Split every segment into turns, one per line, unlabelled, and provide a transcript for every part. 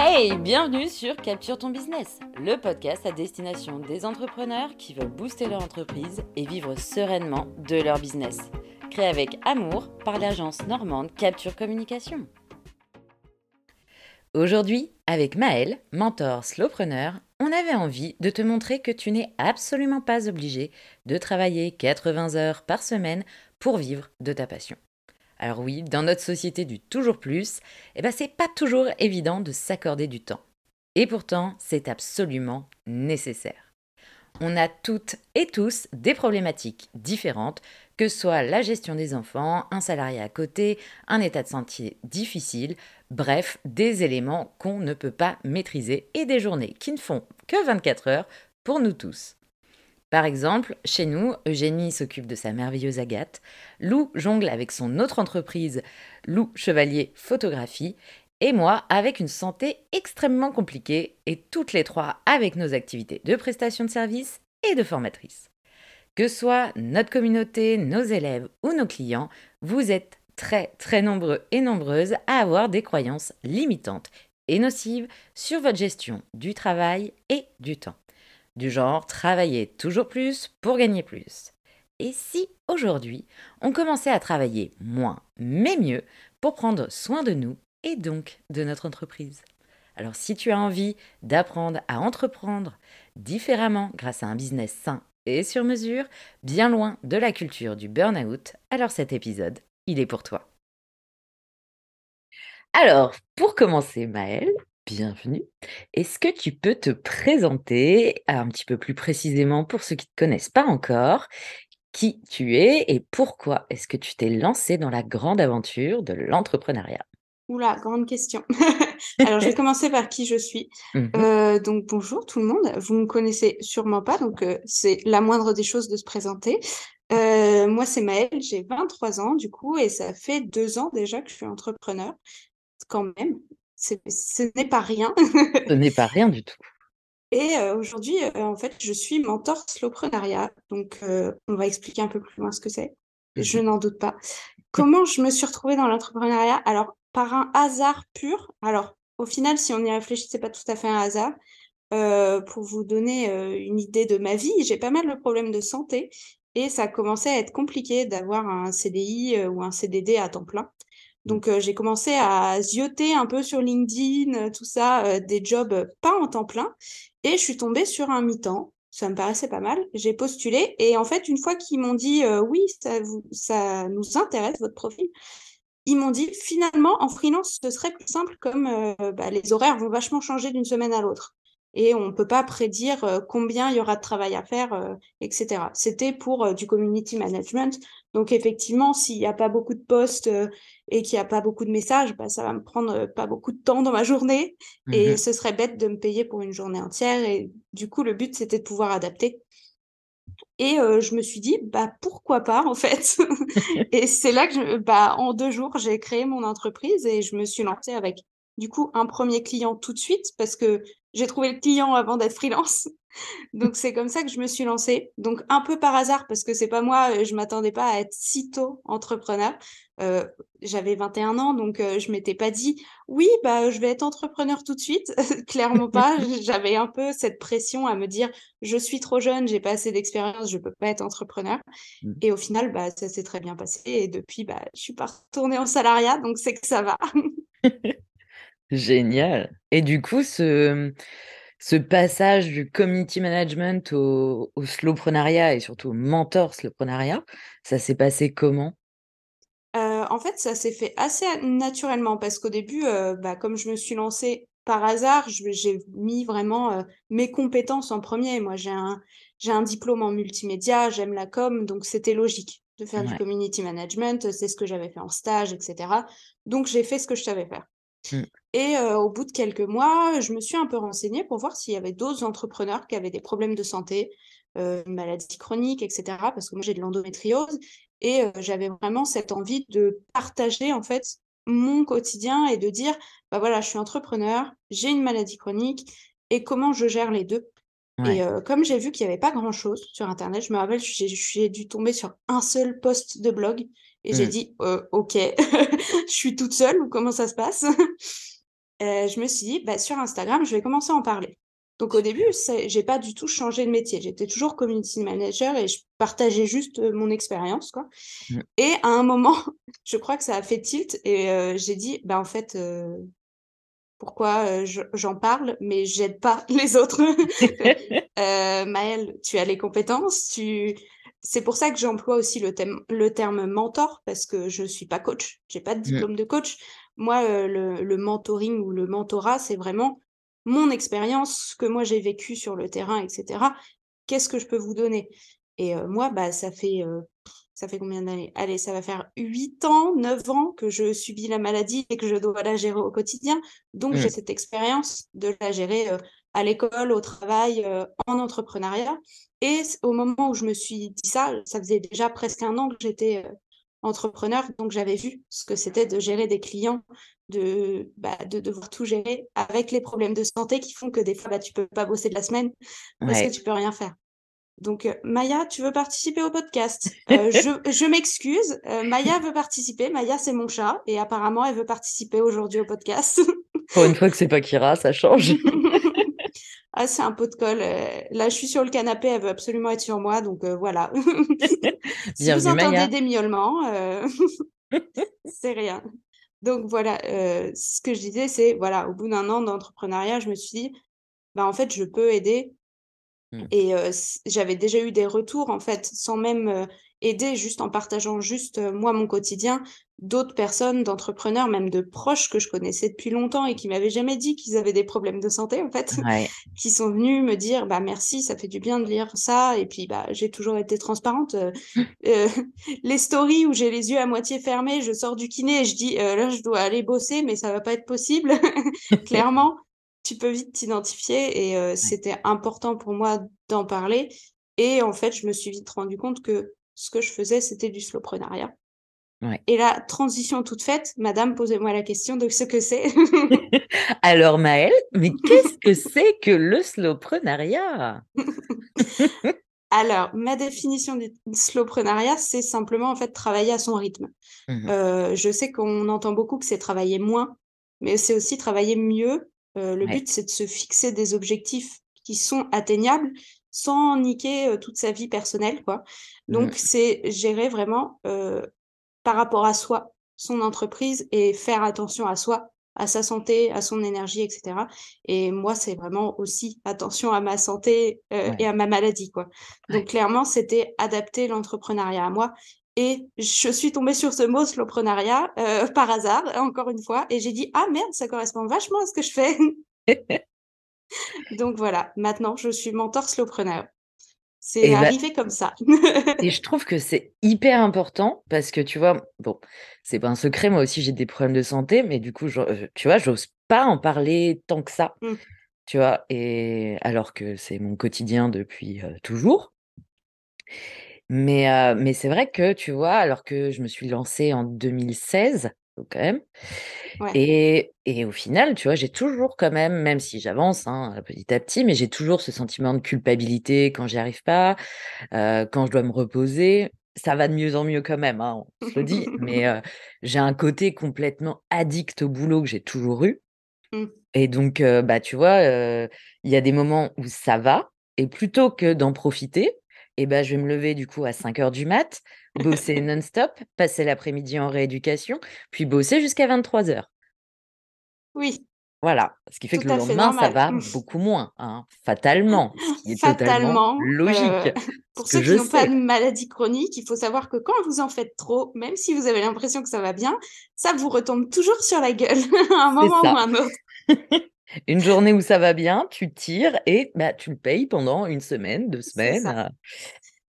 Hey, bienvenue sur Capture ton business, le podcast à destination des entrepreneurs qui veulent booster leur entreprise et vivre sereinement de leur business. Créé avec amour par l'agence normande Capture Communication. Aujourd'hui, avec Maëlle, mentor slowpreneur, on avait envie de te montrer que tu n'es absolument pas obligé de travailler 80 heures par semaine pour vivre de ta passion. Alors oui, dans notre société du toujours plus, eh ben c'est pas toujours évident de s'accorder du temps. Et pourtant, c'est absolument nécessaire. On a toutes et tous des problématiques différentes, que ce soit la gestion des enfants, un salarié à côté, un état de santé difficile, bref, des éléments qu'on ne peut pas maîtriser et des journées qui ne font que 24 heures pour nous tous. Par exemple, chez nous, Eugénie s'occupe de sa merveilleuse Agathe, Lou jongle avec son autre entreprise, Lou Chevalier Photographie, et moi avec une santé extrêmement compliquée, et toutes les trois avec nos activités de prestation de services et de formatrice. Que soit notre communauté, nos élèves ou nos clients, vous êtes très très nombreux et nombreuses à avoir des croyances limitantes et nocives sur votre gestion du travail et du temps du genre travailler toujours plus pour gagner plus. Et si aujourd'hui on commençait à travailler moins mais mieux pour prendre soin de nous et donc de notre entreprise? Alors si tu as envie d'apprendre à entreprendre différemment grâce à un business sain et sur mesure, bien loin de la culture du burn-out, alors cet épisode, il est pour toi. Alors, pour commencer, Maëlle, bienvenue. Est-ce que tu peux te présenter un petit peu plus précisément pour ceux qui ne te connaissent pas encore, qui tu es et pourquoi est-ce que tu t'es lancé dans la grande aventure de l'entrepreneuriat?
Oula, grande question. Alors, je vais commencer par qui je suis. Mmh euh, donc, bonjour tout le monde. Vous ne me connaissez sûrement pas, donc euh, c'est la moindre des choses de se présenter. Euh, moi, c'est Maëlle, j'ai 23 ans du coup, et ça fait deux ans déjà que je suis entrepreneur, quand même ce n'est pas rien.
Ce n'est pas rien du tout.
Et aujourd'hui, en fait, je suis mentor slowprenariat. Donc, on va expliquer un peu plus loin ce que c'est. Je n'en doute pas. Comment je me suis retrouvée dans l'entrepreneuriat? Alors, par un hasard pur. Alors, au final, si on y réfléchit, c'est pas tout à fait un hasard. pour vous donner une idée de ma vie, j'ai pas mal de problèmes de santé et ça commençait à être compliqué d'avoir un CDI ou un CDD à temps plein. Donc, euh, j'ai commencé à zioter un peu sur LinkedIn, euh, tout ça, euh, des jobs pas en temps plein. Et je suis tombée sur un mi-temps. Ça me paraissait pas mal. J'ai postulé. Et en fait, une fois qu'ils m'ont dit oui, ça nous intéresse, votre profil, ils m'ont dit finalement, en freelance, ce serait plus simple comme bah, les horaires vont vachement changer d'une semaine à l'autre et on ne peut pas prédire combien il y aura de travail à faire, etc. C'était pour du community management. Donc effectivement, s'il n'y a pas beaucoup de postes et qu'il n'y a pas beaucoup de messages, bah, ça va me prendre pas beaucoup de temps dans ma journée et mmh ce serait bête de me payer pour une journée entière. Et du coup, le but, c'était de pouvoir adapter. Et je me suis dit, bah pourquoi pas en fait. et c'est là que, bah, en deux jours, j'ai créé mon entreprise et je me suis lancée avec du coup un premier client tout de suite parce que j'ai trouvé le client avant d'être freelance. Donc c'est comme ça que je me suis lancée. Donc un peu par hasard parce que c'est pas moi, euh, je m'attendais pas à être si tôt entrepreneur. Euh, j'avais 21 ans donc euh, je m'étais pas dit oui bah je vais être entrepreneur tout de suite. Clairement pas. J'avais un peu cette pression à me dire je suis trop jeune, j'ai pas assez d'expérience, je peux pas être entrepreneur. Mmh. Et au final bah ça s'est très bien passé et depuis bah je suis pas retournée en salariat donc c'est que ça va.
Génial. Et du coup, ce, ce passage du community management au, au slowprenariat et surtout au mentor slowprenariat, ça s'est passé comment?
Euh, en fait, ça s'est fait assez naturellement parce qu'au début, euh, bah, comme je me suis lancée par hasard, j'ai mis vraiment euh, mes compétences en premier. Moi, j'ai un, j'ai un diplôme en multimédia, j'aime la com, donc c'était logique de faire du community management. C'est ce que j'avais fait en stage, etc. Donc, j'ai fait ce que je savais faire. Mmh. Et au bout de quelques mois, je me suis un peu renseignée pour voir s'il y avait d'autres entrepreneurs qui avaient des problèmes de santé, une maladie chronique, etc. Parce que moi, j'ai de l'endométriose et j'avais vraiment cette envie de partager en fait mon quotidien et de dire, bah voilà, je suis entrepreneur, j'ai une maladie chronique et comment je gère les deux. Et comme j'ai vu qu'il n'y avait pas grand-chose sur Internet, je me rappelle, j'ai dû tomber sur un seul post de blog et j'ai mmh. dit, OK, je suis toute seule ou comment ça se passe? Je me suis dit, bah, sur Instagram, je vais commencer à en parler. Donc au début, j'ai pas du tout changé de métier. J'étais toujours community manager et je partageais juste mon expérience, quoi. Mmh. Et à un moment, je crois que ça a fait tilt et j'ai dit, bah en fait, pourquoi j'en parle, mais j'aide pas les autres. euh, Maëlle, tu as les compétences, tu c'est pour ça que j'emploie aussi le, le, terme mentor, parce que je ne suis pas coach, j'ai pas de diplôme de coach. Moi, euh, le, mentoring ou le mentorat, c'est vraiment mon expérience, ce que moi j'ai vécu sur le terrain, etc. Qu'est-ce que je peux vous donner? Et euh, moi, bah, ça fait, euh, ça fait combien d'années? Allez, ça va faire 8 ans, 9 ans que je subis la maladie et que je dois la gérer au quotidien. Donc, j'ai mmh. cette expérience de la gérer à l'école, au travail, en entrepreneuriat. Et au moment où je me suis dit ça, ça faisait déjà presque un an que j'étais euh, entrepreneur, donc j'avais vu ce que c'était de gérer des clients, de, bah, de devoir tout gérer avec les problèmes de santé qui font que des fois, bah, tu peux pas bosser de la semaine parce que tu peux rien faire. Donc, euh, Maya, tu veux participer au podcast? Euh, Je, je m'excuse. Maya veut participer. Maya, c'est mon chat. Et apparemment, elle veut participer aujourd'hui au podcast.
Pour une fois que c'est pas Kira, ça change.
ah, c'est un pot de colle. Euh, là, je suis sur le canapé, elle veut absolument être sur moi, donc euh, voilà. si vous entendez des miaulements, euh, c'est rien. Donc voilà, ce que je disais, c'est, voilà, au bout d'un an d'entrepreneuriat, je me suis dit, bah, en fait, je peux aider. Mmh. Et j'avais déjà eu des retours, en fait, sans même aider juste en partageant juste moi mon quotidien, d'autres personnes, d'entrepreneurs, même de proches que je connaissais depuis longtemps et qui m'avaient jamais dit qu'ils avaient des problèmes de santé en fait, qui sont venus me dire bah merci, ça fait du bien de lire ça et puis bah j'ai toujours été transparente. euh, les stories où j'ai les yeux à moitié fermés, je sors du kiné et je dis là je dois aller bosser mais ça va pas être possible. Clairement, tu peux vite t'identifier et c'était important pour moi d'en parler et en fait je me suis vite rendu compte que ce que je faisais, c'était du slowprenariat. Et la transition toute faite, madame, posez-moi la question de ce que c'est.
Alors Maëlle, mais qu'est-ce que c'est que le slowprenariat
Alors, ma définition du slowprenariat, c'est simplement en fait travailler à son rythme. Mmh euh, je sais qu'on entend beaucoup que c'est travailler moins, mais c'est aussi travailler mieux. Euh, le but, c'est de se fixer des objectifs qui sont atteignables sans niquer toute sa vie personnelle, quoi. Donc, c'est gérer vraiment par rapport à soi, son entreprise et faire attention à soi, à sa santé, à son énergie, etc. Et moi, c'est vraiment aussi attention à ma santé et à ma maladie, quoi. Donc, clairement, c'était adapter l'entrepreneuriat à moi. Et je suis tombée sur ce mot, slowprenariat, par hasard, encore une fois, et j'ai dit, ah merde, ça correspond vachement à ce que je fais. Donc voilà, maintenant je suis mentor slowpreneur. C'est bah arrivé comme ça.
et je trouve que c'est hyper important parce que tu vois, bon, c'est pas un secret, moi aussi j'ai des problèmes de santé, mais du coup, euh, tu vois, j'ose pas en parler tant que ça. Mmh. Tu vois, et alors que c'est mon quotidien depuis euh, toujours. Mais, euh, mais c'est vrai que, tu vois, alors que je me suis lancée en 2016, quand même. Et, et, au final, tu vois, j'ai toujours quand même, même si j'avance hein, petit à petit, mais j'ai toujours ce sentiment de culpabilité quand j'y arrive pas, euh, quand je dois me reposer. Ça va de mieux en mieux quand même, hein, on se le dit, mais euh, j'ai un côté complètement addict au boulot que j'ai toujours eu. Mmh. Et donc, euh, bah, tu vois, il y a des moments où ça va, et plutôt que d'en profiter, et ben, je vais me lever du coup à 5 heures du mat, bosser non-stop, passer l'après-midi en rééducation, puis bosser jusqu'à 23 heures.
Oui.
Voilà, ce qui fait que le lendemain, ça va beaucoup moins, hein, fatalement, ce qui est totalement logique.
pour ceux qui n'ont pas de maladie chronique, il faut savoir que quand vous en faites trop, même si vous avez l'impression que ça va bien, ça vous retombe toujours sur la gueule à un moment ou à un autre.
Une journée où ça va bien, tu tires et bah, tu le payes pendant une semaine, deux semaines. Euh,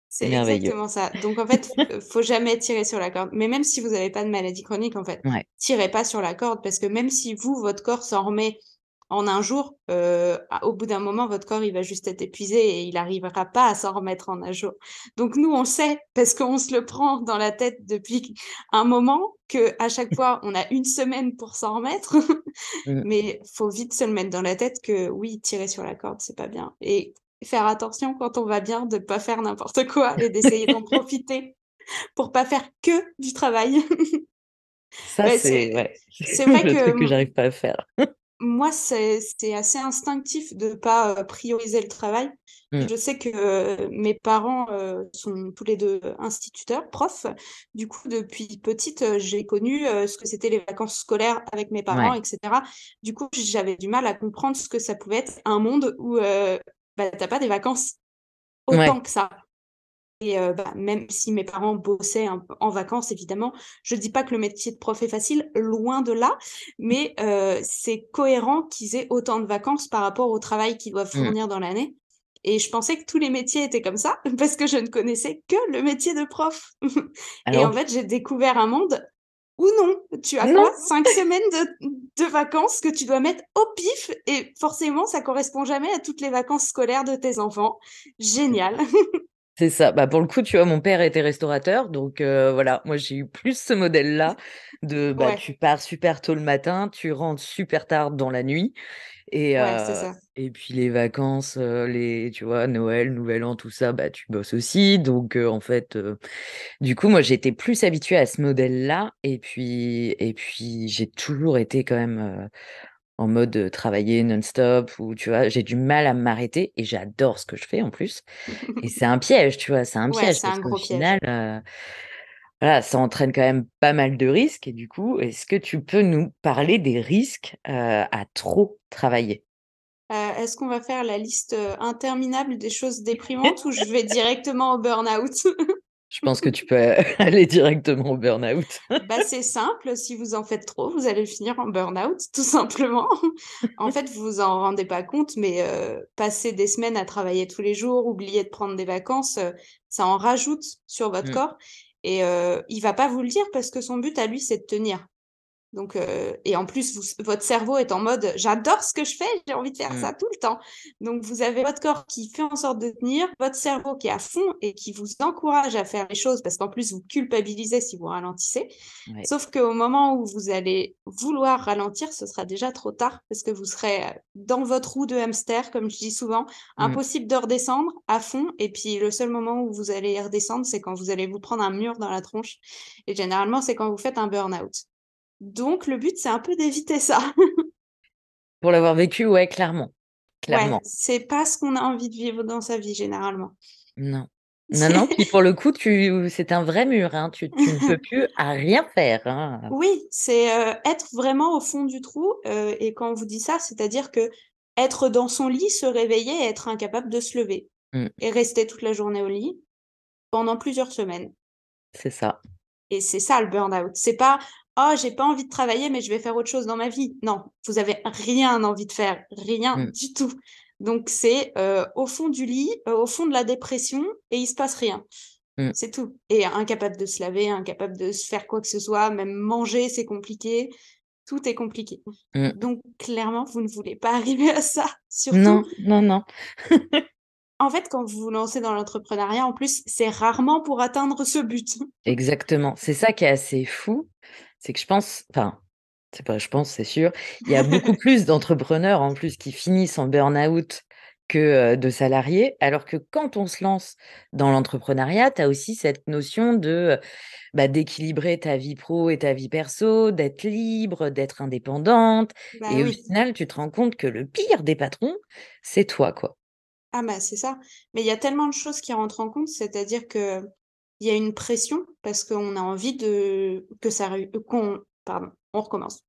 c'est exactement ça. Donc en fait, faut jamais tirer sur la corde. Mais même si vous n'avez pas de maladie chronique, en fait, tirez pas sur la corde parce que même si vous, votre corps s'en remet en un jour, euh, au bout d'un moment, votre corps, il va juste être épuisé et il n'arrivera pas à s'en remettre en un jour. Donc nous, on sait, parce qu'on se le prend dans la tête depuis un moment, que à chaque fois, on a une semaine pour s'en remettre. Mais faut vite se le mettre dans la tête que oui, tirer sur la corde, c'est pas bien. Et faire attention quand on va bien de ne pas faire n'importe quoi et d'essayer d'en profiter pour pas faire que du travail.
Ça, c'est ouais. vrai
que,
que j'arrive pas à faire.
Moi, c'est assez instinctif de ne pas prioriser le travail.
Mmh.
Je sais que mes parents sont tous les deux instituteurs, profs. Du coup, depuis petite, j'ai connu ce que c'était les vacances scolaires avec mes parents,
Ouais.
etc. Du coup, j'avais du mal à comprendre ce que ça pouvait être un monde où bah, tu n'as pas des vacances autant
Ouais.
que ça. Et bah, même si mes parents bossaient en vacances, évidemment, je dis pas que le métier de prof est facile, loin de là, mais c'est cohérent qu'ils aient autant de vacances par rapport au travail qu'ils doivent
Mmh.
fournir dans l'année. Et je pensais que tous les métiers étaient comme ça, parce que je ne connaissais que le métier de prof. Et en fait, j'ai découvert un monde où non, tu as
Non!
quoi? 5 semaines de de vacances que tu dois mettre au pif et forcément, ça correspond jamais à toutes les vacances scolaires de tes enfants. Génial!
C'est ça. Bah, pour le coup, tu vois, mon père était restaurateur, donc heu, voilà, moi, j'ai eu plus ce modèle-là de, bah,
Ouais.
tu pars super tôt le matin, tu rentres super tard dans la nuit et
Ouais, ça.
et puis les vacances, heu, les tu vois, Noël, Nouvel An, tout ça, bah, tu bosses aussi donc en fait, du coup, moi, j'étais plus habituée à ce modèle-là et puis et puis j'ai toujours été quand même, en mode, travailler non-stop ou tu vois, j'ai du mal à m'arrêter et j'adore ce que je fais en plus et c'est un piège, tu vois? C'est un
Ouais,
piège parce qu'au final, voilà, ça entraîne quand même pas mal de risques et du coup, est-ce que tu peux nous parler des risques, à trop travailler?
Est-ce qu'on va faire la liste, interminable des choses déprimantes ou je vais directement au burn-out?
Je pense que tu peux aller directement au burn-out.
Bah, c'est simple, si vous en faites trop, vous allez finir en burn-out, tout simplement. En fait, vous vous en rendez pas compte, mais heu, passer des semaines à travailler tous les jours, oublier de prendre des vacances, heu, ça en rajoute sur votre
Mmh.
corps et heu, il va pas vous le dire parce que son but à lui, c'est de tenir. Donc heu et en plus, vous votre cerveau est en mode: «J'adore ce que je fais, j'ai envie de faire
Mmh.
ça tout le temps». Donc vous avez votre corps qui fait en sorte de tenir, votre cerveau qui est à fond et qui vous encourage à faire les choses parce qu'en plus vous culpabilisez si vous ralentissez.
Ouais.
Sauf qu'au moment où vous allez vouloir ralentir, ce sera déjà trop tard parce que vous serez, heu, dans votre roue de hamster, comme je dis souvent.
Mmh.
Impossible de redescendre à fond et puis le seul moment où vous allez redescendre, c'est quand vous allez vous prendre un mur dans la tronche et généralement, c'est quand vous faites un burn-out. Donc le but, c'est un peu d'éviter ça.
Pour l'avoir vécu, ouais, clairement,
Ouais,
clairement.
c'est pas ce qu'on a envie de vivre dans sa vie généralement.
Non. Non, non, puis pour le coup, tu c'est un vrai mur, hein, tu tu ne peux plus à rien faire, hein.
Oui, c'est, heu, être vraiment au fond du trou, heu et quand on vous dit ça, c'est-à-dire qu'être dans son lit, se réveiller et être incapable de se lever
Mmh.
et rester toute la journée au lit pendant plusieurs semaines
C'est ça.
et c'est ça le burn-out. C'est pas: «Oh, j'ai pas envie de travailler, mais je vais faire autre chose dans ma vie». Non, vous avez rien envie de faire, rien
Mmh.
du tout. Donc c'est, heu, au fond du lit, heu, au fond de la dépression et il se passe rien.
Mmh.
C'est tout et incapable de se laver, incapable de se faire quoi que ce soit, même manger, c'est compliqué. Tout est compliqué.
Mmh.
Donc clairement, vous ne voulez pas arriver à ça. Surtout
Non, non, non.
en fait, quand vous vous lancez dans l'entrepreneuriat, en plus, c'est rarement pour atteindre ce but.
Exactement. C'est ça qui est assez fou, c'est que je pense enfin, c'est pas je pense, c'est sûr, il y a beaucoup plus d'entrepreneurs, en plus, qui finissent en burn-out que, de salariés. Alors que quand on se lance dans l'entrepreneuriat, tu as aussi cette notion de, bah, d'équilibrer ta vie pro et ta vie perso, d'être libre, d'être indépendante
Bah
et au final, tu te rends compte que le pire des patrons, c'est toi, quoi.
Ah bah, c'est ça. Mais il y a tellement de choses qui rentrent en compte, c'est-à-dire qu'il y a une pression parce qu'on a envie de que ça réu qu'on pardon, on recommence.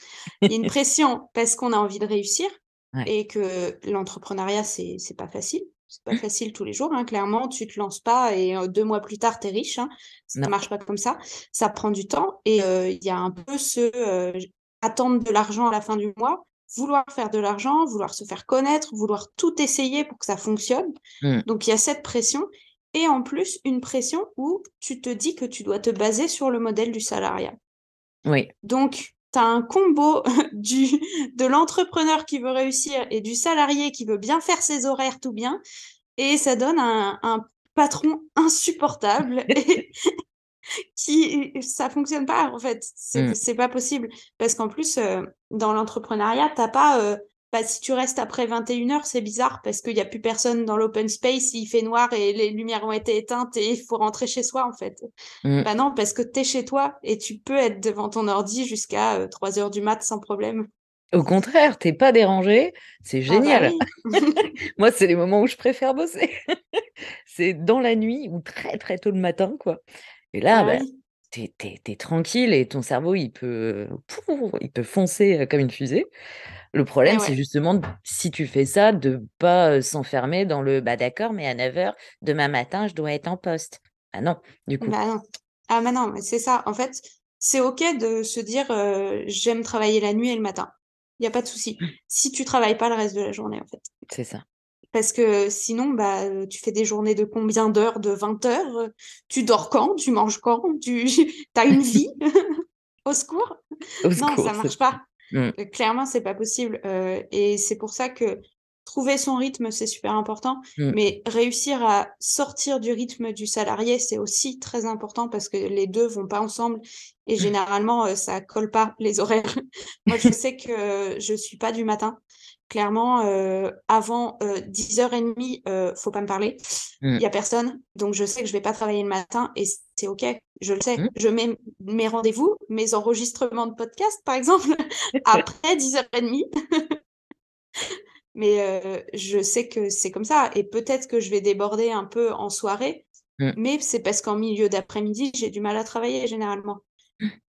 Il y a une pression parce qu'on a envie de réussir
Ouais.
et que l'entrepreneuriat, c'est c'est pas facile. C'est pas facile tous les jours, hein, clairement, tu te lances pas et heu, 2 mois plus tard, tu es riche, hein. Ça
Non.
marche pas comme ça. Ça prend du temps et il y a un peu ce, attendre de l'argent à la fin du mois, vouloir faire de l'argent, vouloir se faire connaître, vouloir tout essayer pour que ça fonctionne.
Mmh.
Donc il y a cette pression et en plus, une pression où tu te dis que tu dois te baser sur le modèle du salariat.
Oui.
Donc tu as un combo du de l'entrepreneur qui veut réussir et du salarié qui veut bien faire ses horaires tout bien et ça donne un un patron insupportable et qui ça fonctionne pas, en fait. C'est c'est pas possible parce qu'en plus, heu, dans l'entrepreneuriat, tu as pas, heu, bah, si tu restes après 21:00, c'est bizarre parce qu'il y a plus personne dans l'open space, il fait noir et les lumières ont été éteintes et il faut rentrer chez soi, en fait.
Mmh.
Bah, non, parce que tu es chez toi et tu peux être devant ton ordi jusqu'à, heu, 3:00 du mat sans problème.
Au contraire, t'es pas dérangé, c'est
Ah bah
génial.
oui.
Moi, c'est les moments où je préfère bosser. C'est dans la nuit ou très, très tôt le matin, quoi. Et là,
Ah
bah,
oui.
tu es tranquille et ton cerveau, il peut, il peut foncer, comme une fusée. Le problème, c'est justement si tu fais ça, de pas, s'enfermer dans le: «Bah, d'accord, mais à 9:00 demain matin, je dois être en poste». Ah non, du coup.
Bah non. Ah mais non, mais c'est ça. En fait, c'est OK de se dire, «J'aime travailler la nuit et le matin». Il y a pas de souci. Si tu travailles pas le reste de la journée, en fait.
C'est ça.
Parce que sinon, bah, tu fais des journées de combien d'heures? De 20 heures, heu? Tu dors quand? Tu manges quand? Tu as une vie? Au secours?
Au
Non, ça
secours, c'est
marche pas.
Mmh.
Clairement, c'est pas possible, heu et c'est pour ça que trouver son rythme, c'est super important,
Mmh.
mais réussir à sortir du rythme du salarié, c'est aussi très important parce que les 2 vont pas ensemble et généralement, heu, ça colle pas les horaires. Moi, je sais que je suis pas du matin. Clairement, heu, avant, heu, 10:30, heu, faut pas me parler. Il y
Mmh.
a personne, donc je sais que je vais pas travailler le matin et c'est OK, je le sais.
Mmh.
Je mets mes rendez-vous, mes enregistrements de podcast, par exemple, après 10:30. Mais heu, je sais que c'est comme ça et peut-être que je vais déborder un peu en soirée,
Mmh.
mais c'est parce qu'en milieu d'après-midi, j'ai du mal à travailler généralement.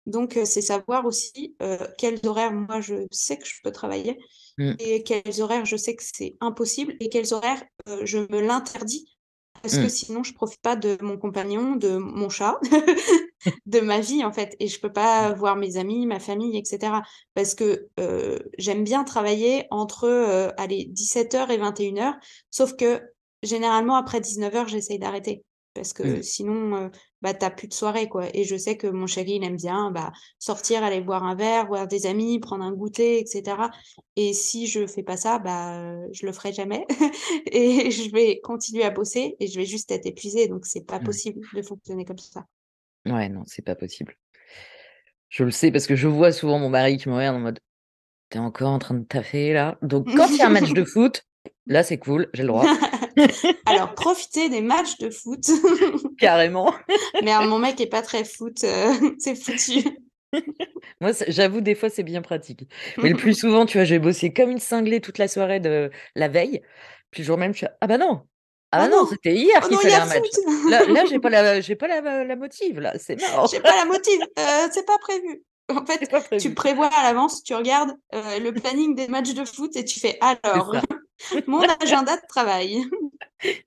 Donc c'est savoir aussi, quels horaires moi je sais que je peux travailler
Mmh.
et quels horaires je sais que c'est impossible et quels horaires, heu, je me l'interdis parce que
Mmh.
sinon je profite pas de mon compagnon, de mon chat, de ma vie en fait et je peux pas voir mes amis, ma famille et cetera. Parce que, heu, j'aime bien travailler entre, allez 17:00 et 21:00 sauf que généralement après 19:00 j'essaye d'arrêter parce que
Mmh.
sinon, heu, bah, tu as plus de soirée quoi et je sais que mon chéri, il aime bien, bah, sortir, aller boire un verre, voir des amis, prendre un goûter et cetera et si je fais pas ça, bah, je le ferai jamais et je vais continuer à bosser et je vais juste être épuisée donc c'est pas
Ouais.
possible de fonctionner comme ça.
Ouais, non, c'est pas possible. Je le sais parce que je vois souvent mon mari qui me regarde en mode: «Tu es encore en train de taffer là?» donc quand il y a un match de foot, là, c'est cool, j'ai le droit.
Alors profiter des matchs de foot.
Carrément.
Merde, mon mec est pas très foot, heu, c'est foutu.
Moi, j'avoue, des fois, c'est bien pratique. Mais le plus souvent, tu vois, je vais bosser comme une cinglée toute la soirée de la veille, puis le jour même, je fais: «Ah bah non! Ah
«Oh
bah non,
non!
c'était hier
Oh
qu'il fallait un match.
foot!
Là là, j'ai pas la j'ai pas la la motive là, c'est mort.
J'ai pas la motive, heu, c'est pas prévu». En fait, tu
prévu».
prévois à l'avance, tu regardes, heu, le planning des matchs de foot et tu fais: «Alors. mon agenda de travail».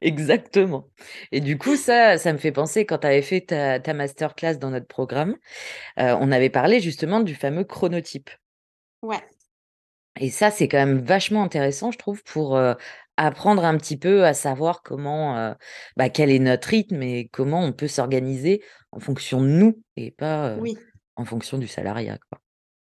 Exactement et du coup, ça ça me fait penser quand tu avais fait ta ta masterclass dans notre programme, heu, on avait parlé justement du fameux chronotype.
Ouais.
Et ça, c'est quand même vachement intéressant, je trouve, pour, heu, apprendre un petit peu à savoir comment, heu, bah, quel est notre rythme et comment on peut s'organiser en fonction de nous et pas,
Oui.
en fonction du salariat, quoi.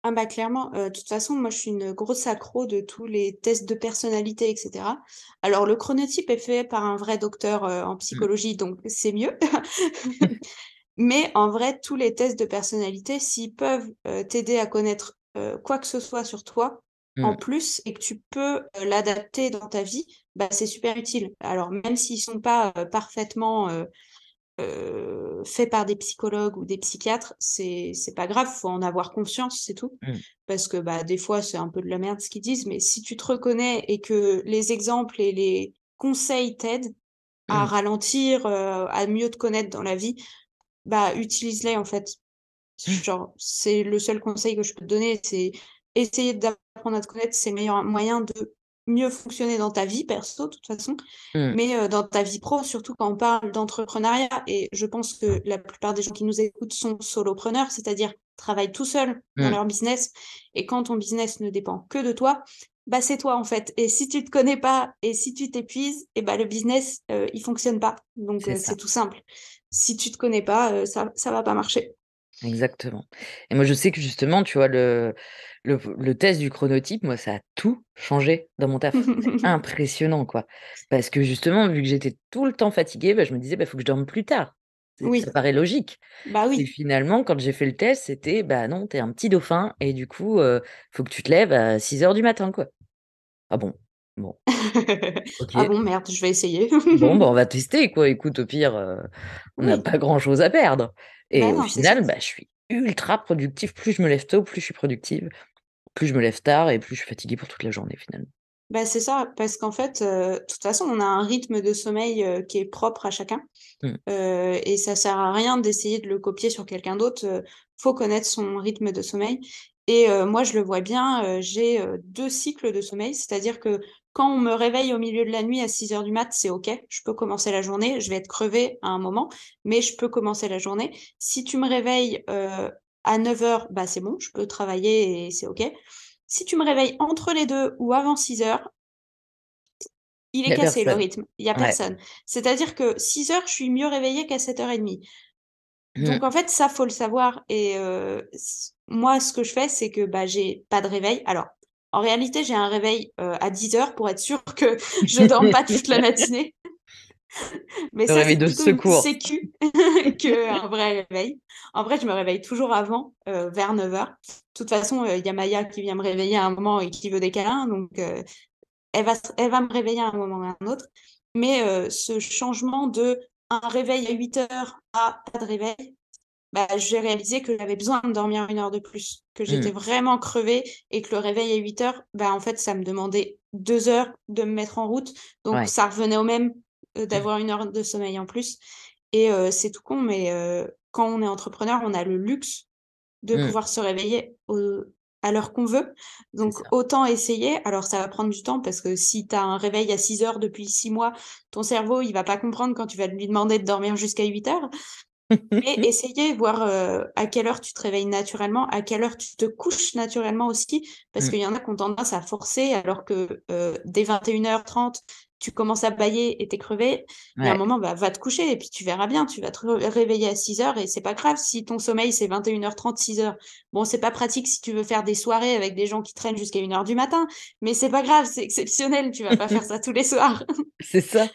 Ah bah, clairement, heu, de toute façon, moi, je suis une grosse accro de tous les tests de personnalité et cetera. Alors le chronotype est fait par un vrai docteur, heu, en
Mmh.
psychologie, donc c'est mieux. Mais en vrai, tous les tests de personnalité, s'ils peuvent, heu, t'aider à connaître, quoi que ce soit sur toi, en
Mmh.
plus et que tu peux, l'adapter dans ta vie, bah, c'est super utile. Alors même s'ils sont pas, parfaitement, heu, faits par des psychologues ou des psychiatres, c'est pas grave, faut en avoir conscience, c'est tout.
Mmh.
Parce que, bah, des fois, c'est un peu de la merde ce qu'ils disent, mais si tu te reconnais et que les exemples et les conseils t'aident à
Mmh.
ralentir, heu, à mieux te connaître dans la vie, bah, utilise-les, en fait.
Mmh.
Genre, c'est le seul conseil que je peux te donner, c'est essayer d'apprendre à te connaître, c'est le meilleur moyen de mieux fonctionner dans ta vie perso, de toute façon,
Mmh.
mais heu, dans ta vie pro, surtout quand on parle d'entrepreneuriat et je pense que la plupart des gens qui nous écoutent sont solopreneurs, c'est-à-dire travaillent tout seuls dans
Mmh.
leur business et quand ton business ne dépend que de toi, bah, c'est toi, en fait et si tu te connais pas et si tu t'épuises et bah, le business, heu, il fonctionne pas donc
C'est
c'est tout simple. Si tu te connais pas, heu, ça ça va pas marcher.
Exactement et moi, je sais que justement, tu vois, le le le test du chronotype, moi, ça a tout changé dans mon taf. C'est impressionnant, quoi. Parce que justement, vu que j'étais tout le temps fatiguée, bah, je me disais: «Bah, il faut que je dorme plus tard». C'est ça
Oui.
paraît logique
Bah,
et
oui.
finalement, quand j'ai fait le test, c'était: «Bah, non, tu es un petit dauphin et du coup, heu, faut que tu te lèves à 6:00 du matin, quoi». «Ah bon? Bon».
Ah bon, merde, je vais essayer.
Bon, bah, on va tester, quoi. Écoute, au pire, heu, on n'a
Oui.
pas grand-chose à perdre
Bah,
et au
non, c'est sûr.
final, bah, je suis ultra productive. Plus je me lève tôt, plus je suis productive. plus je me lève tard et plus je suis fatiguée pour toute la journée finalement.
Bah, c'est ça, parce qu'en fait, de toute façon, on a un rythme de sommeil, qui est propre à chacun.
Mmh.
et ça sert à rien d'essayer de le copier sur quelqu'un d'autre, faut connaître son rythme de sommeil et moi, je le vois bien, j'ai, 2 cycles de sommeil, c'est-à-dire que quand on me réveille au milieu de la nuit à 6:00 du mat, c'est OK, je peux commencer la journée, je vais être crevée à un moment, mais je peux commencer la journée. Si tu me réveilles, à 9:00, bah, c'est bon, je peux travailler et c'est OK. Si tu me réveilles entre les 2 ou avant 6:00 il
Il
est cassé le rythme, il y a
Ouais.
personne. C'est-à-dire que 6:00, je suis mieux réveillée qu'à 7:30.
Mmh.
Donc en fait, ça, faut le savoir et heu, s moi, ce que je fais, c'est que, bah, j'ai pas de réveil. Alors, en réalité, j'ai un réveil, heu, à 10:00 pour être sûre que je dorme pas toute la matinée. Mais ça, c'est
de
plutôt une
secours.
sécu qu'un vrai réveil. En vrai, je me réveille toujours avant, heu, vers 9:00. De toute façon, heu, il y a Maya qui vient me réveiller à un moment et qui veut des câlins, donc elle va elle va me réveiller à un moment ou à un autre. Mais ce changement de un réveil à 08:00 à pas de réveil, bah, j'ai réalisé que j'avais besoin de dormir 1 heure de plus, que j'étais
Mmh.
vraiment crevée et que le réveil à 08:00, bah, en fait, ça me demandait 2 heures de me mettre en route, donc
Ouais.
ça revenait au même, heu, d'avoir 1 heure de sommeil en plus et heu, c'est tout con, mais heu, quand on est entrepreneur, on a le luxe de
Mmh.
pouvoir se réveiller au à l'heure qu'on veut, donc autant essayer. Alors ça va prendre du temps parce que si tu as un réveil à 6:00 depuis 6 mois, ton cerveau, il va pas comprendre quand tu vas lui demander de dormir jusqu'à 8:00. Mais essayer, voir, heu, à quelle heure tu te réveilles naturellement, à quelle heure tu te couches naturellement aussi, parce
Mmh.
qu'il y en a qui ont tendance à forcer alors que, heu, dès 21:30, tu commences à bâiller et tu es crevée. Il y a un moment, bah, va te coucher et puis tu verras bien, tu vas te réveiller à 6:00 et c'est pas grave si ton sommeil, c'est 21:30-6:00. Bon, c'est pas pratique si tu veux faire des soirées avec des gens qui traînent jusqu'à 1:00 du matin, mais c'est pas grave, c'est exceptionnel, tu vas pas faire ça tous les soirs.
C'est ça.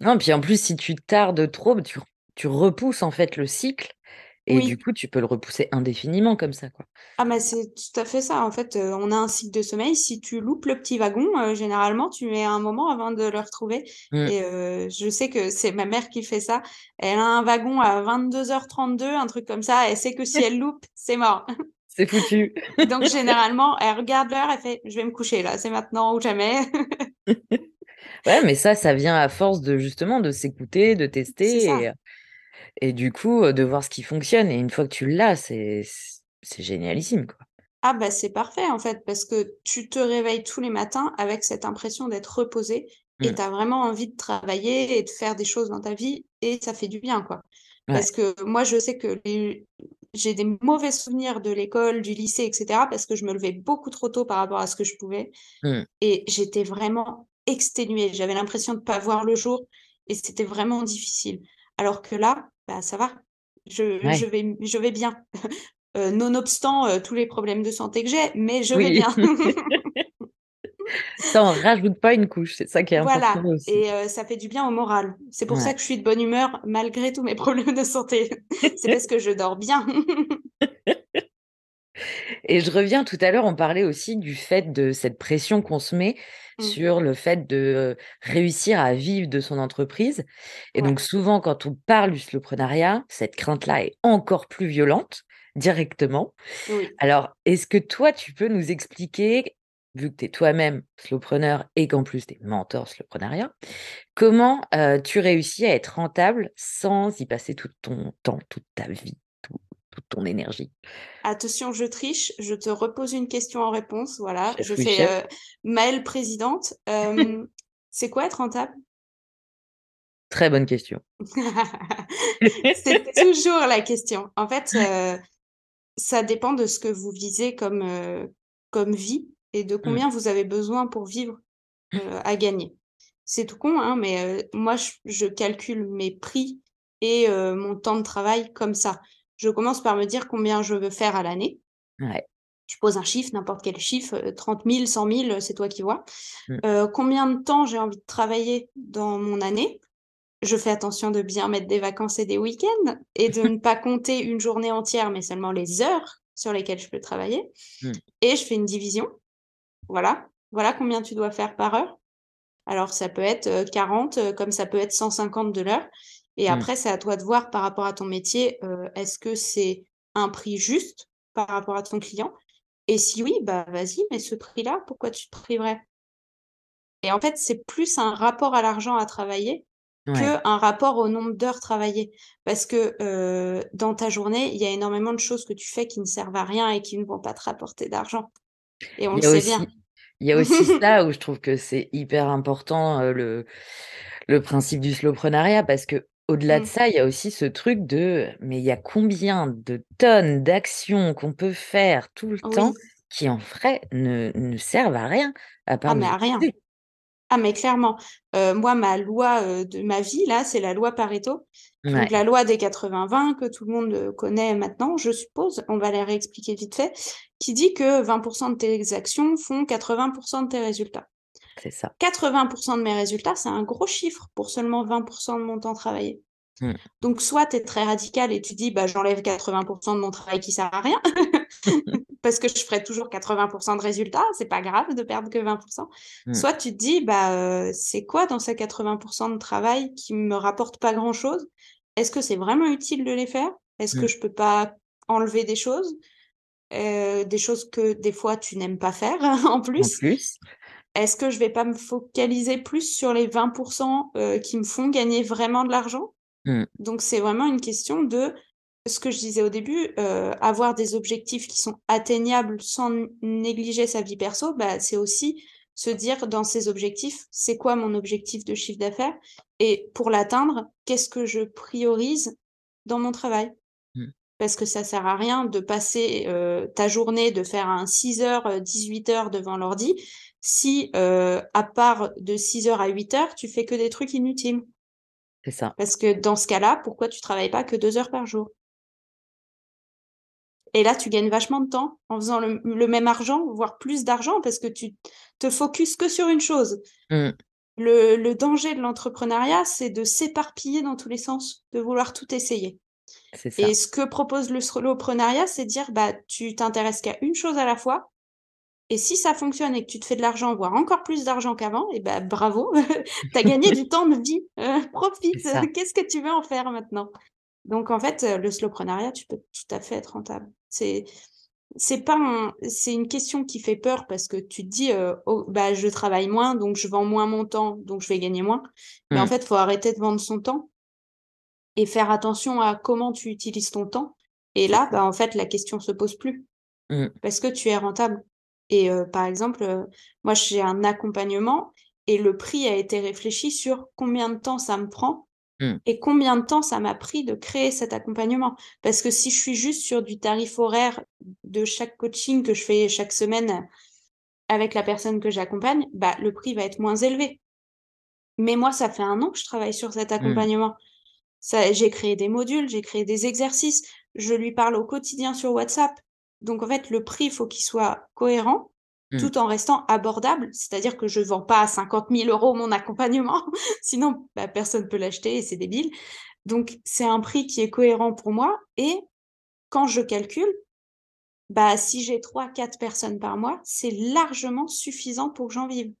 Non, puis en plus, si tu tardes trop, tu tu repousses en fait le cycle et du coup, tu peux le repousser indéfiniment comme ça, quoi.
Ah mais c'est tout à fait ça. En fait, on a un cycle de sommeil. Si tu loupes le petit wagon, généralement, tu mets un moment avant de le retrouver
Mmh.
et je sais que c'est ma mère qui fait ça. Elle a un wagon à 22:32, un truc comme ça. Elle sait que si elle loupe, c'est mort.
C'est foutu.
Donc généralement, elle regarde l'heure, elle fait: «Je vais me coucher là, c'est maintenant ou jamais».
Ouais, mais ça, ça vient à force de justement, de s'écouter, de
C'est
tester et du coup, de voir ce qui fonctionne et une fois que tu l'as, c'est génialissime, quoi.
Ah bah, c'est parfait, en fait, parce que tu te réveilles tous les matins avec cette impression d'être reposée et
Mmh.
tu as vraiment envie de travailler et de faire des choses dans ta vie et ça fait du bien, quoi.
Ouais.
Parce que moi, je sais que les j'ai des mauvais souvenirs de l'école, du lycée et cetera parce que je me levais beaucoup trop tôt par rapport à ce que je pouvais
Mmh.
et j'étais vraiment exténuée. J'avais l'impression de pas voir le jour et c'était vraiment difficile. Alors que là, bah, ça va. Je vais je vais bien. Heu, nonobstant, heu, tous les problèmes de santé que j'ai, mais je vais bien.
Ça en rajoute pas une couche, c'est ça qui est important
Voilà
aussi.
et heu, ça fait du bien au moral. C'est pour ça que je suis de bonne humeur malgré tous mes problèmes de santé. C'est parce que je dors bien.
Et je reviens, tout à l'heure, on parlait aussi du fait de cette pression qu'on se met
Mmh.
sur le fait de, réussir à vivre de son entreprise et
Ouais.
donc souvent, quand on parle du slowpreneuriat, cette crainte-là est encore plus violente, directement.
Oui.
Alors, est-ce que toi, tu peux nous expliquer, vu que tu es toi-même slowpreneur et qu'en plus tu es mentor slowpreneuriat, comment, tu réussis à être rentable sans y passer tout ton temps, toute ta vie, toute ton énergie?
Attention, je triche, je te repose une question en réponse, voilà.
Chef
Je fais, heu, Maëlle présidente. Hem, c'est quoi être rentable?
Très bonne question.
C'est toujours la question. En fait, heu, ça dépend de ce que vous visez comme, vie et de
Mmh.
combien vous avez besoin pour vivre, à gagner. C'est tout con, hein, mais moi, je je calcule mes prix et mon temps de travail comme ça. Je commence par me dire combien je veux faire à l'année.
Ouais.
Je pose un chiffre, n'importe quel chiffre, heu, 30 000-100 000, heu, c'est toi qui vois.
Mmh.
Heu, combien de temps j'ai envie de travailler dans mon année? Je fais attention de bien mettre des vacances et des week-ends et de ne pas compter une journée entière, mais seulement les heures sur lesquelles je peux travailler
Mmh.
et je fais une division. Voilà, voilà combien tu dois faire par heure. Alors ça peut être, heu, 40, heu, comme ça peut être 150 de l'heure et
Mmh.
après, c'est à toi de voir par rapport à ton métier, heu, est-ce que c'est un prix juste par rapport à ton client? Et si oui, bah vas-y, mais ce prix-là, pourquoi tu te priverais? Et en fait, c'est plus un rapport à l'argent à travailler
Ouais.
qu'un rapport au nombre d'heures travaillées. Parce que, heu, dans ta journée, il y a énormément de choses que tu fais qui ne servent à rien et qui ne vont pas te rapporter d'argent et on le sait bien.
il y a aussi ça où je trouve que c'est hyper important, heu, le le principe du slowpreneuriat parce qu'au-delà de
Mmh.
ça, il y a aussi ce truc de mais il y a combien de tonnes d'actions qu'on peut faire tout le temps qui en vrai ne ne servent à rien à
Ah
part
mais
nous
à rien. Ah mais clairement. Moi, ma loi, de ma vie là, c'est la loi Pareto. Donc la loi des 80-20 que tout le monde, connaît maintenant, je suppose. On va la réexpliquer vite fait, qui dit que 20% de tes actions font 80% de tes résultats.
C'est ça.
80% de mes résultats, c'est un gros chiffre pour seulement 20% de mon temps travaillé.
Mmh.
Donc soit tu es très radical et tu dis: «Bah, j'enlève 80% de mon travail qui sert à rien, parce que je ferai toujours 80% de résultats, c'est pas grave de perdre que 20%
Mmh.
Soit tu te dis: «Bah, c'est quoi dans ces 80% de travail qui me rapporte pas grand-chose? Est-ce que c'est vraiment utile de les faire? Est-ce que
Mmh.
je peux pas enlever des choses?» des choses que des fois tu n'aimes pas faire en
En
plus. Est-ce que je vais pas me focaliser plus sur les 20 heu, qui me font gagner vraiment de l'argent?
Mmh.
Donc c'est vraiment une question de ce que je disais au début, heu, avoir des objectifs qui sont atteignables sans négliger sa vie perso, bah, c'est aussi se dire dans ces objectifs: «C'est quoi mon objectif de chiffre d'affaires? Et pour l'atteindre, qu'est-ce que je priorise dans mon travail?»
Mmh.
parce que ça sert à rien de passer, heu, ta journée, de faire un 6:00, heu, 18:00 devant l'ordi si, heu, à part de 6:00 à 8:00, tu fais que des trucs inutiles.
C'est ça.
Parce que dans ce cas-là, pourquoi tu travailles pas que 2 heures par jour? Et là, tu gagnes vachement de temps en faisant le le même argent, voire plus d'argent parce que tu te focuses que sur une chose.
Mmh.
Le le danger de l'entrepreneuriat, c'est de s'éparpiller dans tous les sens, de vouloir tout essayer. Et ce que propose le soloprenariat, c'est dire, bah, tu t'intéresses qu'à une chose à la fois et si ça fonctionne et que tu te fais de l'argent, voire encore plus d'argent qu'avant et bah, bravo, tu as gagné du temps de vie,
C'est
profite, qu'est-ce que tu veux en faire maintenant? Donc en fait, heu, le slowpreneuriat, tu peux tout à fait être rentable. C'est c'est pas un c'est une question qui fait peur parce que tu te dis, heu: «Oh, bah, je travaille moins, donc je vends moins mon temps, donc je vais gagner moins». Mais en
Mmh.
fait, il faut arrêter de vendre son temps et faire attention à comment tu utilises ton temps et là, bah, en fait, la question se pose plus
Mmh.
parce que tu es rentable et heu, par exemple, heu, moi, j'ai un accompagnement et le prix a été réfléchi sur combien de temps ça me prend
Mmh.
et combien de temps ça m'a pris de créer cet accompagnement. Parce que si je suis juste sur du tarif horaire de chaque coaching que je fais chaque semaine avec la personne que j'accompagne, bah, le prix va être moins élevé. Mais moi, ça fait 1 an que je travaille sur cet
Mmh.
accompagnement. Ça j'ai créé des modules, j'ai créé des exercices, je lui parle au quotidien sur WhatsApp. Donc en fait, le prix, il faut qu'il soit cohérent,
Mmh.
tout en restant abordable. C'est-à-dire que je vends pas à 50 000 € mon accompagnement, sinon, bah, personne peut l'acheter et c'est débile. Donc c'est un prix qui est cohérent pour moi et quand je calcule, bah, si j'ai 3-4 personnes par mois, c'est largement suffisant pour que j'en vive.